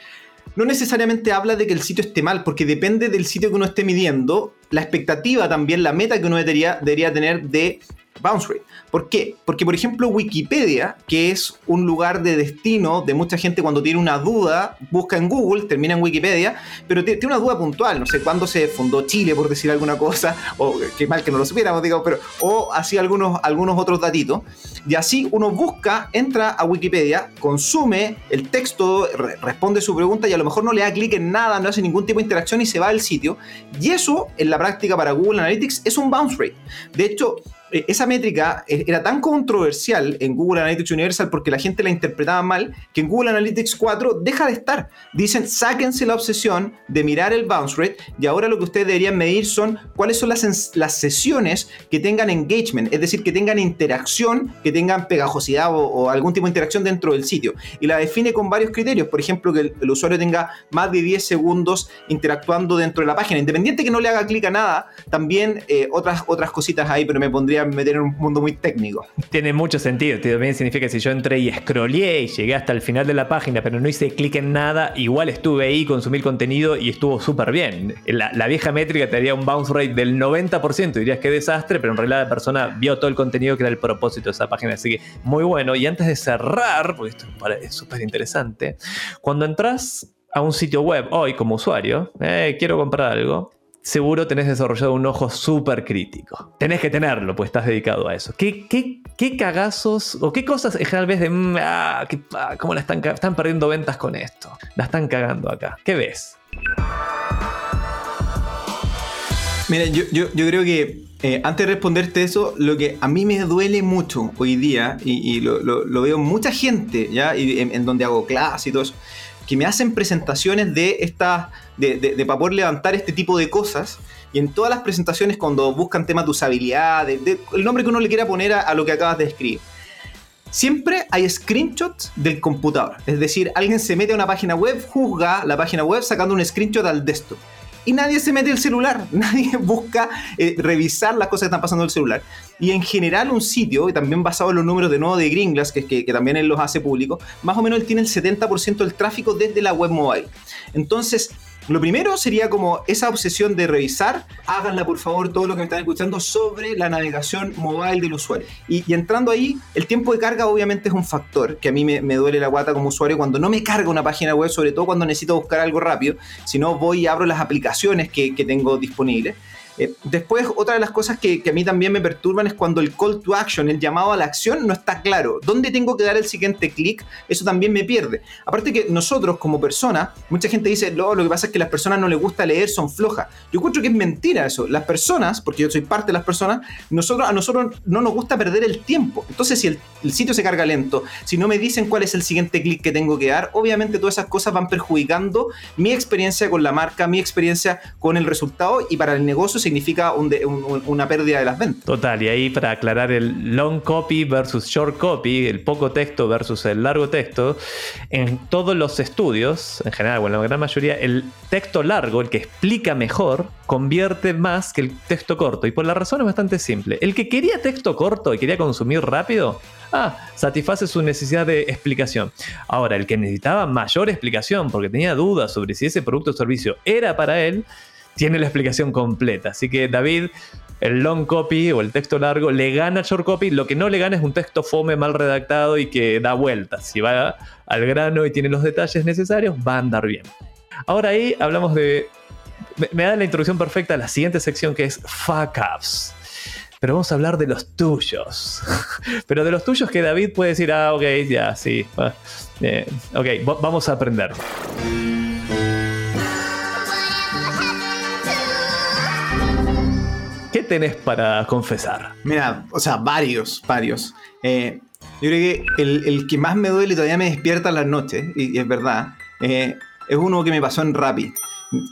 no necesariamente habla de que el sitio esté mal, porque depende del sitio que uno esté midiendo, la expectativa también, la meta que uno debería, debería tener de bounce rate. ¿Por qué? Porque, por ejemplo, Wikipedia, que es un lugar de destino de mucha gente cuando tiene una duda, busca en Google, termina en Wikipedia, pero ti- tiene una duda puntual, no sé, cuándo se fundó Chile, por decir alguna cosa, o qué mal que no lo supiéramos, digamos, pero, o así algunos, algunos otros datitos. Y así uno busca, entra a Wikipedia, consume el texto, re- responde su pregunta y a lo mejor no le da clic en nada, no hace ningún tipo de interacción y se va del sitio. Y eso, en la práctica para Google Analytics, es un bounce rate. De hecho, esa métrica eh, era tan controversial en Google Analytics Universal porque la gente la interpretaba mal que en Google Analytics 4 deja de estar. Dicen, sáquense la obsesión de mirar el bounce rate y ahora lo que ustedes deberían medir son cuáles son las, las sesiones que tengan engagement, es decir, que tengan interacción, que tengan pegajosidad o, algún tipo de interacción dentro del sitio. Y la define con varios criterios, por ejemplo, que el, el usuario tenga más de 10 segundos interactuando dentro de la página. Independiente que no le haga clic a nada, también eh, otras, otras cositas ahí, pero me pondría a meter en un mundo muy técnico. Tiene mucho sentido. También significa que si yo entré y scrollé y llegué hasta el final de la página, pero no hice clic en nada, igual estuve ahí, consumí el contenido y estuvo súper bien. La, vieja métrica te daría un bounce rate del 90%. Dirías que desastre, pero en realidad la persona vio todo el contenido que era el propósito de esa página. Así que muy bueno. Y antes de cerrar, porque esto es súper interesante, cuando entras a un sitio web hoy como usuario, eh, quiero comprar algo, seguro tenés desarrollado un ojo súper crítico. Tenés que tenerlo, pues estás dedicado a eso. ¿Qué, qué, qué cagazos o qué cosas en general ves de, mm, ah, ah, cómo la están, están perdiendo ventas con esto? La están cagando acá. ¿Qué ves? Mira, yo, yo, yo creo que eh, antes de responderte eso, lo que a mí me duele mucho hoy día, y, lo, veo mucha gente, ¿ya? Y en, en donde hago clases y todo eso, que me hacen presentaciones de estas, de, de, para poder levantar este tipo de cosas. Y en todas las presentaciones, cuando buscan temas de usabilidad, el nombre que uno le quiera poner a, lo que acabas de escribir, siempre hay screenshots del computador. Es decir, alguien se mete a una página web, juzga la página web sacando un screenshot al desktop. y nadie se mete el celular, nadie busca eh, revisar las cosas que están pasando en el celular. Y en general un sitio, y también basado en los números de nuevo de Gringlas, que, que, también él los hace público, más o menos él tiene el 70% del tráfico desde la web mobile. Entonces, lo primero sería como esa obsesión de revisar, háganla por favor todo lo que me están escuchando sobre la navegación mobile del usuario. Y, entrando ahí, el tiempo de carga obviamente es un factor que a mí me, duele la guata como usuario cuando no me carga una página web, sobre todo cuando necesito buscar algo rápido, si no voy y abro las aplicaciones que tengo disponibles. Eh, después, otra de las cosas que, a mí también me perturban es cuando el call to action, el llamado a la acción, no está claro. ¿Dónde tengo que dar el siguiente clic? Eso también me pierde. Aparte que nosotros como personas, mucha gente dice, lo, que pasa es que las personas no les gusta leer, son flojas. Yo encuentro que es mentira eso. Las personas, porque yo soy parte de las personas, a nosotros no nos gusta perder el tiempo. Entonces, si el sitio se carga lento, si no me dicen cuál es el siguiente clic que tengo que dar, obviamente todas esas cosas van perjudicando mi experiencia con la marca, mi experiencia con el resultado y para el negocio significa una pérdida de las ventas. Total, y ahí para aclarar el long copy versus short copy, el poco texto versus el largo texto, en todos los estudios, en general, o en la gran mayoría, el texto largo, el que explica mejor, convierte más que el texto corto. Y por la razón es bastante simple. El que quería texto corto y quería consumir rápido, ah, satisface su necesidad de explicación. Ahora, el que necesitaba mayor explicación porque tenía dudas sobre si ese producto o servicio era para él, tiene la explicación completa. Así que David, el long copy o el texto largo le gana short copy. Lo que no le gana es un texto fome mal redactado y que da vueltas. Si va al grano y tiene los detalles necesarios, va a andar bien. Ahora ahí hablamos de... Me da la introducción perfecta a la siguiente sección que es fuck ups. Pero vamos a hablar de los tuyos. Pero de los tuyos que David puede decir, ah, ok, ya, sí. Eh, ok, vamos a aprender. ¿Qué tenés para confesar? Mira, o sea, varios, varios. Eh, yo creo que el, el, que más me duele y todavía me despierta en las noches, y, y es verdad, eh, es uno que me pasó en Rappi.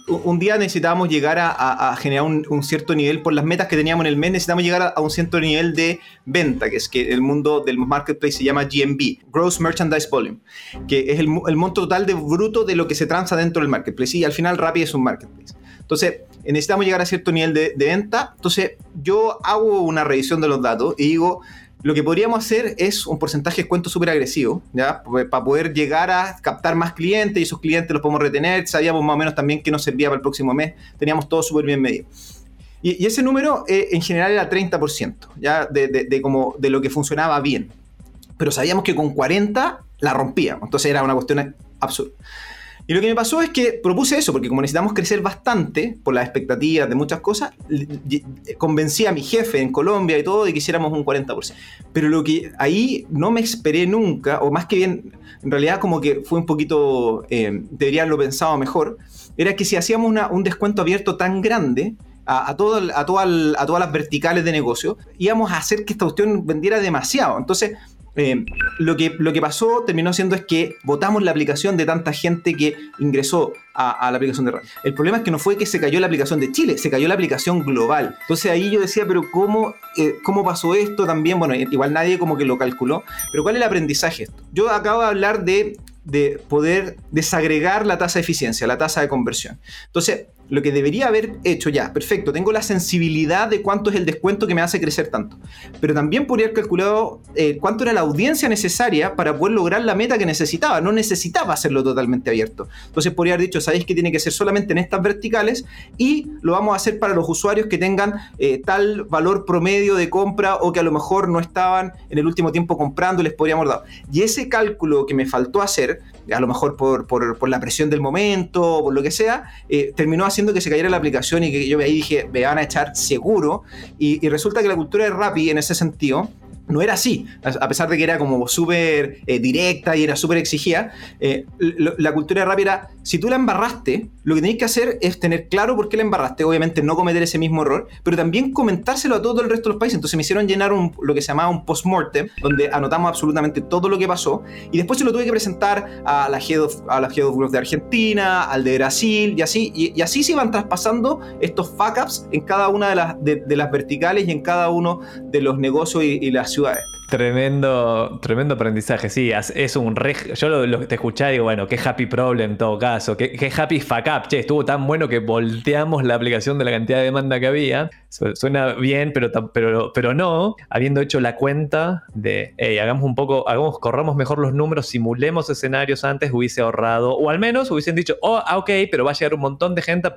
Un día necesitábamos llegar a, a, a generar un, un, cierto nivel, por las metas que teníamos en el mes, necesitábamos llegar a, a, un cierto nivel de venta, que es que el mundo del marketplace se llama GMV, Gross Merchandise Volume, que es el, el monto total de bruto de lo que se transa dentro del marketplace. Y al final Rappi es un marketplace. Entonces, necesitamos llegar a cierto nivel de, de, venta. Entonces, yo hago una revisión de los datos y digo, lo que podríamos hacer es un porcentaje de descuento súper agresivo, ¿ya? Para poder llegar a captar más clientes y esos clientes los podemos retener. Sabíamos más o menos también que nos servía para el próximo mes. Teníamos todo súper bien medido. Y, y, ese número eh, en general era 30%, ¿ya? De, de, de, como de lo que funcionaba bien. Pero sabíamos que con 40 la rompíamos. Entonces era una cuestión absurda. Y lo que me pasó es que propuse eso, porque como necesitamos crecer bastante por las expectativas de muchas cosas, convencí a mi jefe en Colombia y todo de que hiciéramos un 40%. Pero lo que ahí no me esperé nunca, o más que bien, en realidad como que fue un poquito, eh, debería haberlo pensado mejor, era que si hacíamos una, un descuento abierto tan grande, a, a, todo, a, toda, a todas las verticales de negocio, íbamos a hacer que esta cuestión vendiera demasiado. Entonces, eh, lo, que, lo que pasó terminó siendo es que votamos la aplicación de tanta gente que ingresó a, la aplicación de Rappi. El problema es que no fue que se cayó la aplicación de Chile, se cayó la aplicación global. Entonces ahí yo decía, pero ¿cómo, eh, cómo pasó esto también? Bueno, igual nadie como que lo calculó, pero ¿cuál es el aprendizaje esto? Yo acabo de hablar de de poder desagregar la tasa de eficiencia, la tasa de conversión. Entonces, lo que debería haber hecho ya, perfecto, tengo la sensibilidad de cuánto es el descuento que me hace crecer tanto, pero también podría haber calculado eh, cuánto era la audiencia necesaria para poder lograr la meta que necesitaba, no necesitaba hacerlo totalmente abierto. Entonces podría haber dicho, sabéis que tiene que ser solamente en estas verticales y lo vamos a hacer para los usuarios que tengan eh, tal valor promedio de compra o que a lo mejor no estaban en el último tiempo comprando, les podríamos dar. Y ese cálculo que me faltó hacer, a lo mejor por, por, la presión del momento por lo que sea, eh, terminó haciendo que se cayera la aplicación y que yo ahí dije, me van a echar seguro. Y, y resulta que la cultura de Rappi en ese sentido no era así, a pesar de que era como súper eh, directa y era súper exigida, eh, la cultura de Rappi era, si tú la embarraste, lo que tenéis que hacer es tener claro por qué la embarraste, obviamente no cometer ese mismo error, pero también comentárselo a todo el resto de los países. Entonces me hicieron llenar un, lo que se llamaba un post-mortem, donde anotamos absolutamente todo lo que pasó, y después se lo tuve que presentar a la Head a la Head de Argentina, al de Brasil, y así, y, así se iban traspasando estos fuck-ups en cada una de las, de, las verticales y en cada uno de los negocios y, y las ciudades. Tremendo, tremendo aprendizaje, sí, es un re, yo lo, te escuché digo, bueno, qué happy problem en todo caso, qué, qué happy fuck up, che, estuvo tan bueno que volteamos la aplicación de la cantidad de demanda que había, suena bien, pero, pero, pero no, habiendo hecho la cuenta de, hey, hagamos un poco, hagamos, corramos mejor los números, simulemos escenarios antes, hubiese ahorrado, o al menos hubiesen dicho, oh, ah, ok, pero va a llegar un montón de gente a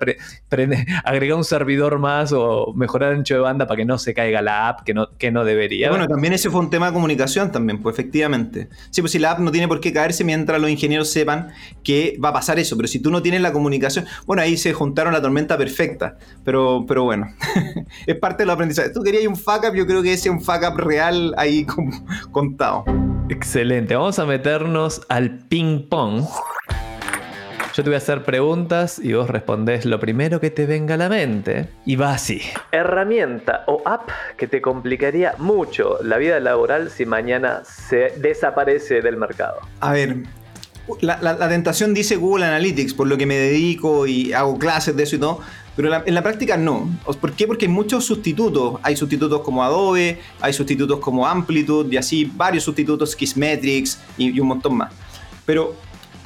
agregar un servidor más o mejorar el ancho de banda para que no se caiga la app, que no, que no debería. Bueno, también ese fue un tema tema de comunicación también, pues efectivamente. Sí, pues si la app no tiene por qué caerse mientras los ingenieros sepan que va a pasar eso, pero si tú no tienes la comunicación, bueno, ahí se juntaron la tormenta perfecta, pero, pero bueno, es parte del aprendizaje. Tú querías un fuck up, yo creo que ese es un fuck up real ahí contado. Excelente, vamos a meternos al ping pong. Yo te voy a hacer preguntas y vos respondés lo primero que te venga a la mente. Y va así. Herramienta o app que te complicaría mucho la vida laboral si mañana se desaparece del mercado. A ver, la, tentación dice Google Analytics, por lo que me dedico y hago clases de eso y todo, pero en la práctica no. ¿Por qué? Porque hay muchos sustitutos. Hay sustitutos como Adobe, hay sustitutos como Amplitude y así varios sustitutos, Kissmetrics y, y un montón más. Pero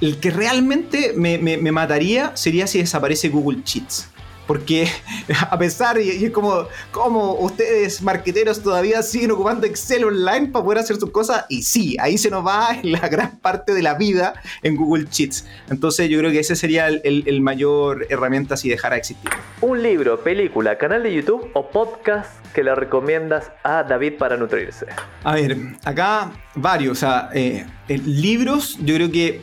el que realmente me, mataría sería si desaparece Google Sheets. Porque a pesar, y, es como, como ustedes marqueteros todavía siguen ocupando Excel online para poder hacer sus cosas, y sí, ahí se nos va la gran parte de la vida en Google Sheets. Entonces yo creo que ese sería el, mayor herramienta si dejara de existir. Un libro, película, canal de YouTube o podcast que le recomiendas a David para nutrirse. A ver, acá varios, o sea, eh, libros, yo creo que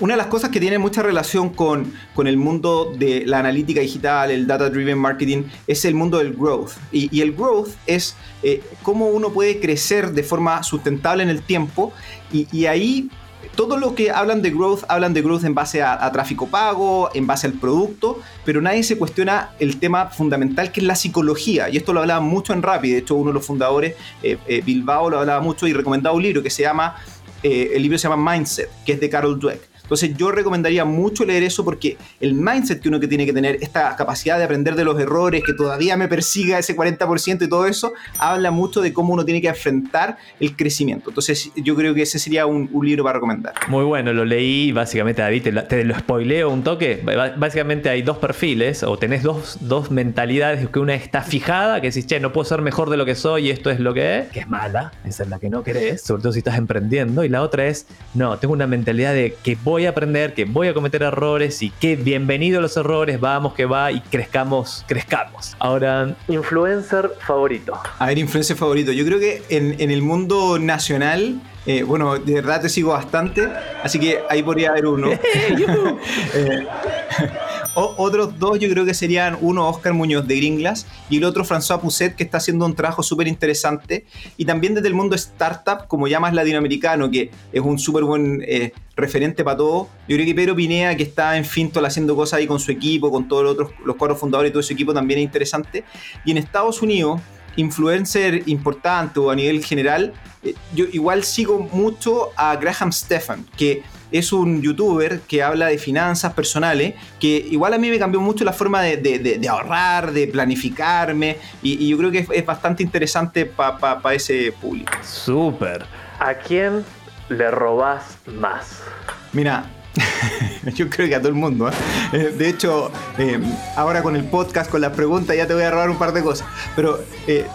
una de las cosas que tiene mucha relación con, el mundo de la analítica digital, el data-driven marketing, es el mundo del growth. Y, el growth es eh, cómo uno puede crecer de forma sustentable en el tiempo. Y, ahí todo lo que hablan de growth, hablan de growth en base a, tráfico pago, en base al producto, pero nadie se cuestiona el tema fundamental que es la psicología. Y esto lo hablaba mucho en Rapid. De hecho, uno de los fundadores, eh, eh, Bilbao, lo hablaba mucho y recomendaba un libro que se llama, el libro se llama Mindset, que es de Carol Dweck. Entonces yo recomendaría mucho leer eso porque el mindset que uno que tiene que tener, esta capacidad de aprender de los errores, que todavía me persiga ese 40% y todo eso, habla mucho de cómo uno tiene que enfrentar el crecimiento. Entonces yo creo que ese sería un, libro para recomendar. Muy bueno, lo leí básicamente, David, te lo, te lo, spoileo un toque. Básicamente hay dos perfiles o tenés dos, dos mentalidades, que una está fijada, que decís, che, no puedo ser mejor de lo que soy y esto es lo que es, que es mala, esa es la que no querés, sobre todo si estás emprendiendo. Y la otra es, no, tengo una mentalidad de que voy voy a aprender, que voy a cometer errores y que bienvenido a los errores, vamos que va y crezcamos, crezcamos. Ahora, influencer favorito. A ver, influencer favorito. Yo creo que en, en el mundo nacional eh, bueno, de verdad te sigo bastante, así que ahí podría haber uno. Eh, otros dos yo creo que serían uno Oscar Muñoz de Gringlas y el otro François Pousset que está haciendo un trabajo súper interesante y también desde el mundo startup como ya más latinoamericano que es un súper buen eh, referente para todo. Yo creo que Pedro Pinea que está en Fintol haciendo cosas ahí con su equipo, con todos los otros, los cuatro fundadores y todo su equipo también es interesante. Y en Estados Unidos influencer importante o a nivel general, eh, yo igual sigo mucho a Graham Stephan, que es un youtuber que habla de finanzas personales, que igual a mí me cambió mucho la forma de, ahorrar, de planificarme, y, yo creo que es, bastante interesante para ese público. Súper. ¿A quién le robás más? Mira, Yo creo que a todo el mundo. ¿eh? Eh, de hecho, eh, ahora con el podcast, con las preguntas, ya te voy a robar un par de cosas. Pero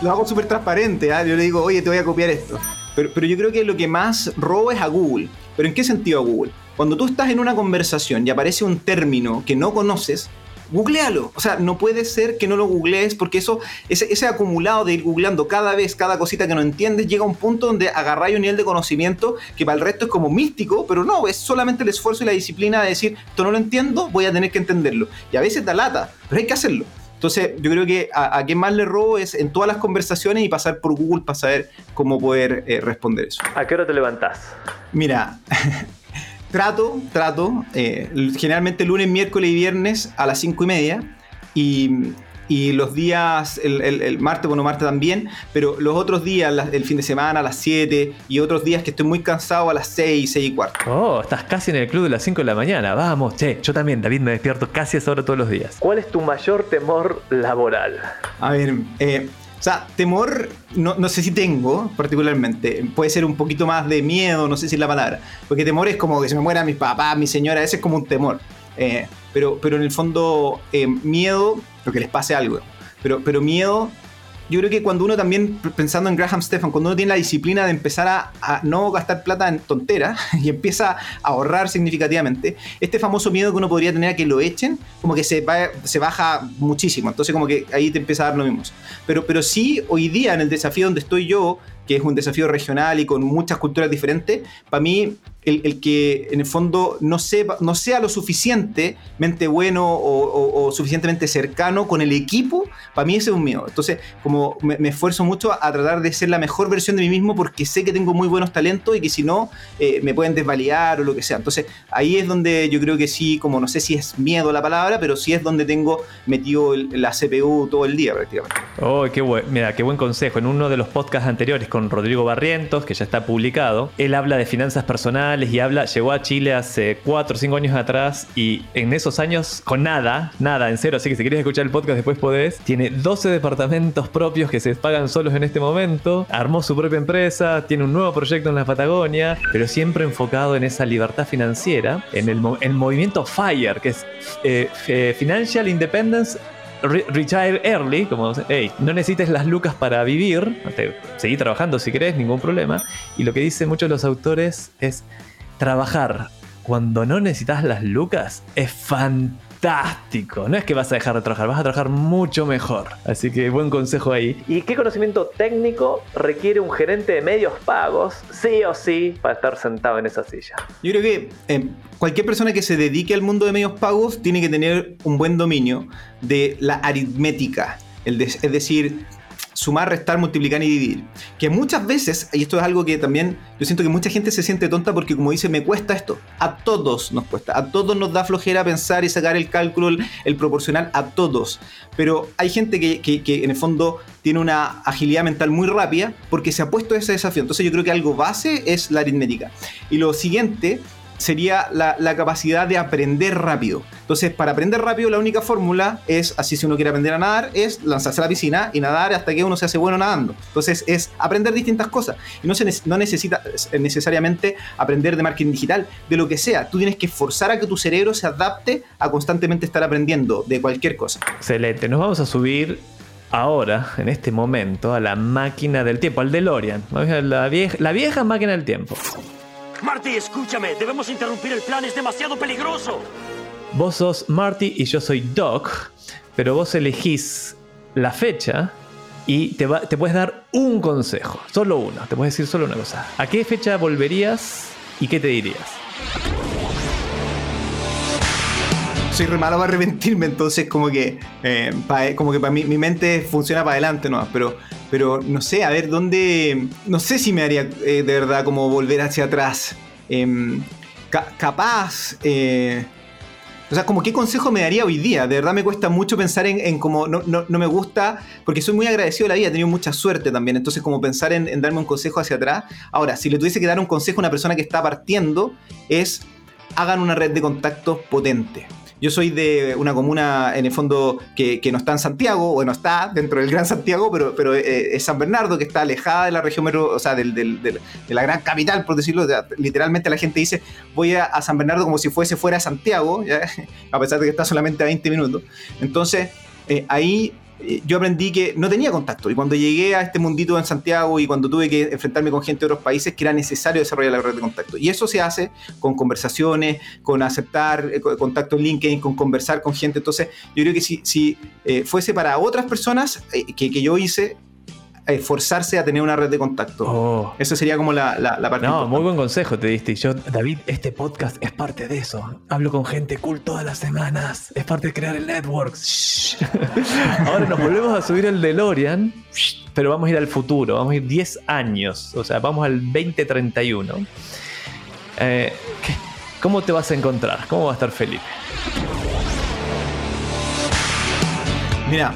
lo hago súper transparente. ¿ah? Yo le digo, oye, te voy a copiar esto. Pero, pero yo creo que lo que más robo es a Google. ¿Pero en qué sentido a Google? Cuando tú estás en una conversación y aparece un término que no conoces, googlealo. O sea, no puede ser que no lo googlees porque eso, ese, acumulado de ir googleando cada vez, cada cosita que no entiendes, llega a un punto donde agarráis un nivel de conocimiento que para el resto es como místico, pero no, es solamente el esfuerzo y la disciplina de decir, esto no lo entiendo, voy a tener que entenderlo. Y a veces da lata, pero hay que hacerlo. Entonces, yo creo que a, a quien más le robo es en todas las conversaciones y pasar por Google para saber cómo poder eh, responder eso. ¿A qué hora te levantás? Mira, Trato, trato. Eh, generalmente lunes, miércoles y viernes a las 5 y media. Y, los días, el, martes, bueno, martes también, pero los otros días, el fin de semana a las 7 y otros días que estoy muy cansado a las 6, 6 y cuarto. Oh, estás casi en el club de las 5 de la mañana. Vamos, che, yo también, David, me despierto casi a esa hora todos los días. ¿Cuál es tu mayor temor laboral? A ver, eh, O sea, temor, no, no, sé si tengo particularmente. Puede ser un poquito más de miedo, no sé si es la palabra. Porque temor es como que se me muera mi papá, mi señora, ese es como un temor. Eh, pero, pero en el fondo, eh, miedo, lo que les pase algo. Pero, pero miedo yo creo que cuando uno también, pensando en Graham Stephan, cuando uno tiene la disciplina de empezar a, no gastar plata en tonteras y empieza a ahorrar significativamente, este famoso miedo que uno podría tener a que lo echen, como que se, se baja muchísimo. Entonces, como que ahí te empieza a dar lo mismo. Pero, pero sí, hoy día en el desafío donde estoy yo, que es un desafío regional y con muchas culturas diferentes, para mí el, que en el fondo no, sepa, no sea lo suficientemente bueno o, suficientemente cercano con el equipo, para mí ese es un miedo. Entonces, como me, esfuerzo mucho a, tratar de ser la mejor versión de mí mismo porque sé que tengo muy buenos talentos y que si no, eh, me pueden desvalidar o lo que sea. Entonces, ahí es donde yo creo que sí, como no sé si es miedo la palabra, pero sí es donde tengo metido la CPU todo el día prácticamente. Oh, qué buen, mira, qué buen consejo. En uno de los podcasts anteriores con Rodrigo Barrientos, que ya está publicado, él habla de finanzas personales y habla, llegó a Chile hace 4 o 5 años atrás y en esos años con nada, nada, en cero, así que si quieres escuchar el podcast después podés, tiene 12 departamentos propios que se pagan solos en este momento, armó su propia empresa, tiene un nuevo proyecto en la Patagonia, pero siempre enfocado en esa libertad financiera, en el, movimiento FIRE, que es eh, Financial Independence retire early, como, hey, no necesites las lucas para vivir, seguí trabajando si querés, ningún problema. Y lo que dicen muchos los autores es, trabajar cuando no necesitas las lucas es fantástico fantástico. No es que vas a dejar de trabajar, vas a trabajar mucho mejor. Así que buen consejo ahí. ¿Y qué conocimiento técnico requiere un gerente de medios pagos, sí o sí, para estar sentado en esa silla? Yo creo que eh, cualquier persona que se dedique al mundo de medios pagos tiene que tener un buen dominio de la aritmética. es decir, sumar, restar, multiplicar y dividir. Que muchas veces, y esto es algo que también yo siento que mucha gente se siente tonta porque como dice, me cuesta esto. A todos nos cuesta, a todos nos da flojera pensar y sacar el cálculo, el, proporcional, a todos. Pero hay gente que, que, en el fondo tiene una agilidad mental muy rápida porque se ha puesto ese desafío. Entonces yo creo que algo base es la aritmética. Y lo siguiente sería la, capacidad de aprender rápido. Entonces, para aprender rápido, la única fórmula es, así si uno quiere aprender a nadar, es lanzarse a la piscina y nadar hasta que uno se hace bueno nadando. Entonces, es aprender distintas cosas. Y no, se no necesita necesariamente aprender de marketing digital, de lo que sea. Tú tienes que forzar a que tu cerebro se adapte a constantemente estar aprendiendo de cualquier cosa. Excelente. Nos vamos a subir ahora, en este momento, a la máquina del tiempo, al DeLorean. La vieja, la vieja máquina del tiempo. Marty, escúchame. Debemos interrumpir el plan. Es demasiado peligroso. Vos sos Marty y yo soy Doc, pero vos elegís la fecha y te, te puedes dar un consejo. Solo uno. Te puedes decir solo una cosa. ¿A qué fecha volverías y qué te dirías? Soy re malo para arrepentirme, entonces como que, eh, como que para mí mi mente funciona para adelante, ¿no? Pero, pero no sé, a ver, ¿dónde? No sé si me haría eh, de verdad como volver hacia atrás. Em, capaz... Eh, o sea, como qué consejo me daría hoy día. De verdad me cuesta mucho pensar en, en como no, no, no, me gusta, porque soy muy agradecido de la vida, he tenido mucha suerte también. Entonces, como pensar en, en, darme un consejo hacia atrás. Ahora, si le tuviese que dar un consejo a una persona que está partiendo, es hagan una red de contactos potente. Yo soy de una comuna, en el fondo, que, no está en Santiago, o no está dentro del Gran Santiago, pero, pero eh, es San Bernardo, que está alejada de la región o sea, de la gran capital, por decirlo. Literalmente la gente dice, voy a, San Bernardo como si fuese fuera Santiago, a pesar de que está solamente a 20 minutos. Entonces, eh, ahí eh, yo aprendí que no tenía contacto. Y cuando llegué a este mundito en Santiago y cuando tuve que enfrentarme con gente de otros países, que era necesario desarrollar la red de contacto. Y eso se hace con conversaciones, con aceptar eh, contacto en LinkedIn, con conversar con gente. Entonces, yo creo que si, si eh, fuese para otras personas que, que yo hice, esforzarse a tener una red de contacto. Oh. Eso sería como la, la, parte. No, muy buen consejo te diste. Y yo, David, este podcast es parte de eso. Hablo con gente cool todas las semanas. Es parte de crear el network. Ahora nos volvemos a subir el DeLorean, pero vamos a ir al futuro. Vamos a ir 10 años. O sea, vamos al 2031. Eh, ¿Cómo te vas a encontrar? ¿Cómo va a estar Felipe? Mira,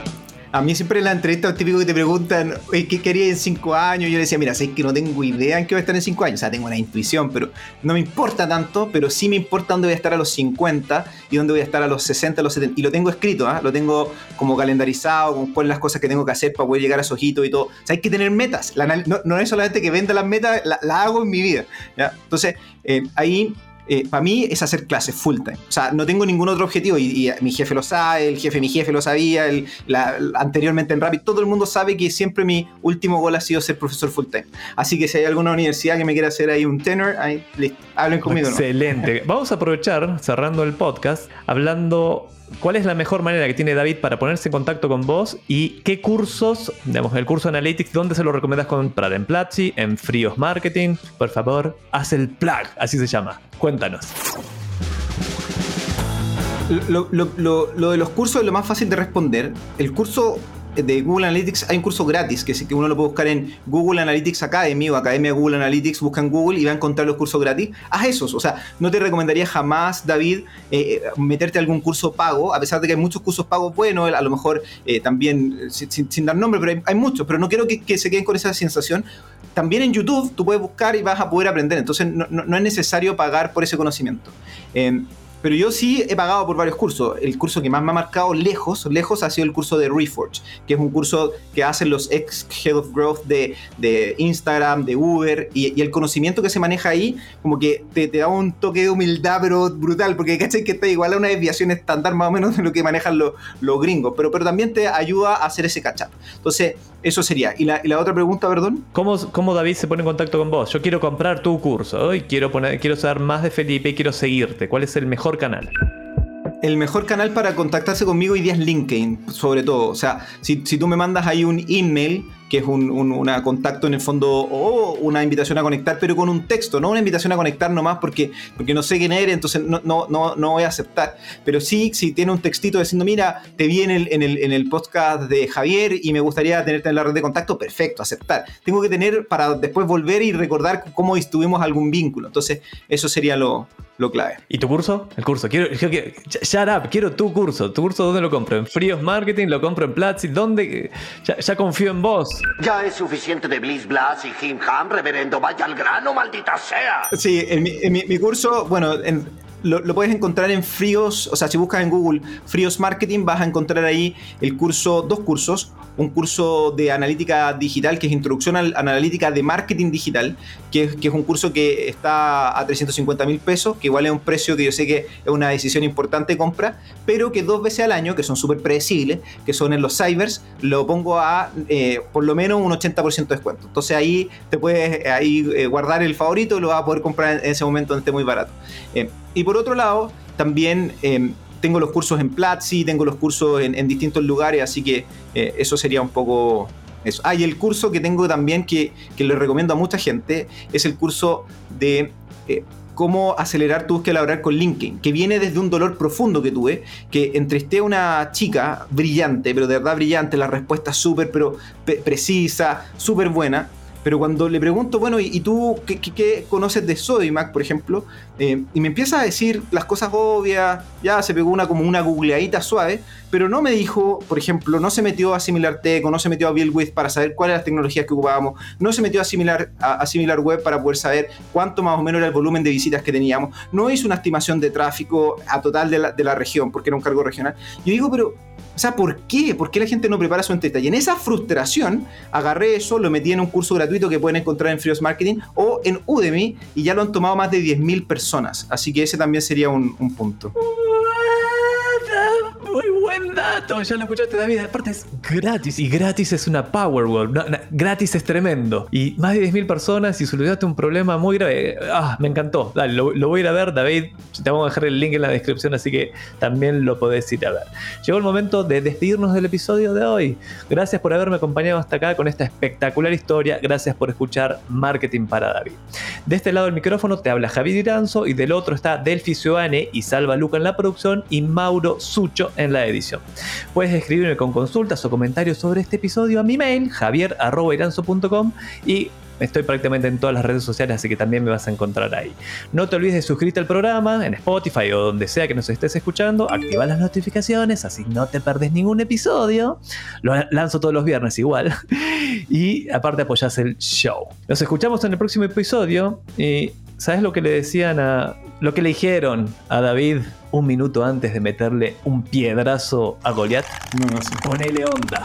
A mí siempre en la entrevista típico que te preguntan, ¿qué quería en cinco años? Yo le decía, mira, sé que no tengo idea en qué voy a estar en cinco años. O sea, tengo una intuición, pero no me importa tanto, pero sí me importa dónde voy a estar a los 50 y dónde voy a estar a los 60, a los 70. Y lo tengo escrito, ¿ah? lo tengo como calendarizado, con cuáles las cosas que tengo que hacer para poder llegar a esos hitos y todo. O sea, hay que tener metas. no, es solamente que venda las metas, la, hago en mi vida. Entonces, eh, ahí eh, para mí es hacer clases full time. O sea, no tengo ningún otro objetivo y, mi jefe lo sabe, el jefe mi jefe lo sabía, anteriormente en Rapid, todo el mundo sabe que siempre mi último gol ha sido ser profesor full time. Así que si hay alguna universidad que me quiera hacer ahí un tenor, ahí, hablen conmigo. Excelente. Vamos a aprovechar, cerrando el podcast, hablando ¿Cuál es la mejor manera que tiene David para ponerse en contacto con vos y qué cursos, digamos, el curso Analytics, dónde se lo recomendás comprar? ¿En Platzi? ¿En Fríos Marketing? Por favor, haz el plug, así se llama. Cuéntanos. Lo, lo, de los cursos es lo más fácil de responder. El curso de Google Analytics hay un curso gratis que, que uno lo puede buscar en Google Analytics Academy o Academia Google Analytics, busca en Google y va a encontrar los cursos gratis. Haz esos, o sea, no te recomendaría jamás, David, eh, meterte a algún curso pago, a pesar de que hay muchos cursos pagos buenos, a lo mejor eh, también, eh, sin, dar nombre, pero hay, muchos, pero no quiero que, se queden con esa sensación. También en YouTube tú puedes buscar y vas a poder aprender, entonces no, no, no es necesario pagar por ese conocimiento. Pero yo sí he pagado por varios cursos. El curso que más me ha marcado lejos, lejos ha sido el curso de Reforge, que es un curso que hacen los ex Head of Growth de, de Instagram, de Uber, y, el conocimiento que se maneja ahí, como que te, da un toque de humildad, pero brutal, porque cachai que está igual a una desviación estándar más o menos de lo que manejan los, los gringos, pero, pero también te ayuda a hacer ese catch up. Entonces, eso sería. ¿Y la, otra pregunta, perdón? ¿Cómo, ¿Cómo, David se pone en contacto con vos? Yo quiero comprar tu curso y quiero, poner, quiero saber más de Felipe y quiero seguirte. ¿Cuál es el mejor canal? El mejor canal para contactarse conmigo hoy día es LinkedIn, sobre todo. O sea, si, si tú me mandas ahí un email que es un, una contacto en el fondo o una invitación a conectar, pero con un texto, no una invitación a conectar nomás porque, porque no sé quién eres, entonces no, no, no, no voy a aceptar. Pero sí, si tiene un textito diciendo, mira, te vi en el, en, el, en el podcast de Javier y me gustaría tenerte en la red de contacto, perfecto, aceptar. Tengo que tener para después volver y recordar cómo estuvimos algún vínculo. Entonces, eso sería lo, lo clave. ¿Y tu curso? El curso. Quiero, quiero, shut up, quiero tu curso. ¿Tu curso dónde lo compro? ¿En Fríos Marketing? ¿Lo compro en Platzi? ¿Dónde? Ya, ya confío en vos. Ya es suficiente de Bliss Blast y Jim Ham, reverendo. Vaya al grano, maldita sea. Sí, en mi, mi curso, bueno, en, lo, puedes encontrar en Fríos, o sea, si buscas en Google Fríos Marketing, vas a encontrar ahí el curso, dos cursos, un curso de analítica digital, que es Introducción a la Analítica de Marketing Digital, que que es un curso que está a 350 mil pesos, que igual es un precio que yo sé que es una decisión importante de compra, pero que dos veces al año, que son súper predecibles, que son en los cybers, lo pongo a eh, por lo menos un 80% de descuento. Entonces ahí te puedes ahí, eh, guardar el favorito y lo vas a poder comprar en ese momento donde esté muy barato. Eh, y por otro lado, también em, tengo los cursos en Platzi, tengo los cursos en, distintos lugares, así que eh, eso sería un poco eso. Ah, y el curso que tengo también que, que le recomiendo a mucha gente es el curso de eh, cómo acelerar tu búsqueda laboral con LinkedIn, que viene desde un dolor profundo que tuve, que entrevisté a una chica brillante, pero de verdad brillante, la respuesta súper precisa, súper buena, pero cuando le pregunto, bueno, ¿y, tú qué, conoces de Sodimac, por ejemplo? Eh, y me empieza a decir las cosas obvias, ya se pegó una como una googleadita suave, pero no me dijo, por ejemplo, no se metió a Similar Tech o no se metió a BuildWith para saber cuáles eran las tecnologías que ocupábamos, no se metió a, Similar Web para poder saber cuánto más o menos era el volumen de visitas que teníamos, no hizo una estimación de tráfico a total de la, de la región, porque era un cargo regional. Yo digo, pero o sea, ¿por qué? ¿Por qué la gente no prepara su entrevista? Y en esa frustración agarré eso, lo metí en un curso gratuito que pueden encontrar en Frios Marketing o en Udemy y ya lo han tomado más de 10.000 personas. Así que ese también sería un, un punto. Muy buen dato, ya lo escuchaste David. Aparte es gratis y gratis es una Powerwall. gratis es tremendo. Y más de 10.000 personas y solucionaste un problema muy grave. Ah, me encantó. Dale, lo, voy a ir a ver, David. Te vamos a dejar el link en la descripción, así que también lo podés ir a ver. Llegó el momento de despedirnos del episodio de hoy. Gracias por haberme acompañado hasta acá con esta espectacular historia. Gracias por escuchar Marketing para David. De este lado del micrófono te habla Javier Iranzo y del otro está Delphi Cioane y Salva Luca en la producción y Mauro Sucho en la edición. Puedes escribirme con consultas o comentarios sobre este episodio a mi mail javier.iranzo.com y Estoy prácticamente en todas las redes sociales, así que también me vas a encontrar ahí. No te olvides de suscribirte al programa en Spotify o donde sea que nos estés escuchando. Activa las notificaciones, así no te perdés ningún episodio. Lo lanzo todos los viernes igual. Y aparte apoyás el show. Nos escuchamos en el próximo episodio. Y ¿sabes lo que le decían a. lo que le dijeron a David un minuto antes de meterle un piedrazo a Goliath? No, no sé. Ponele onda.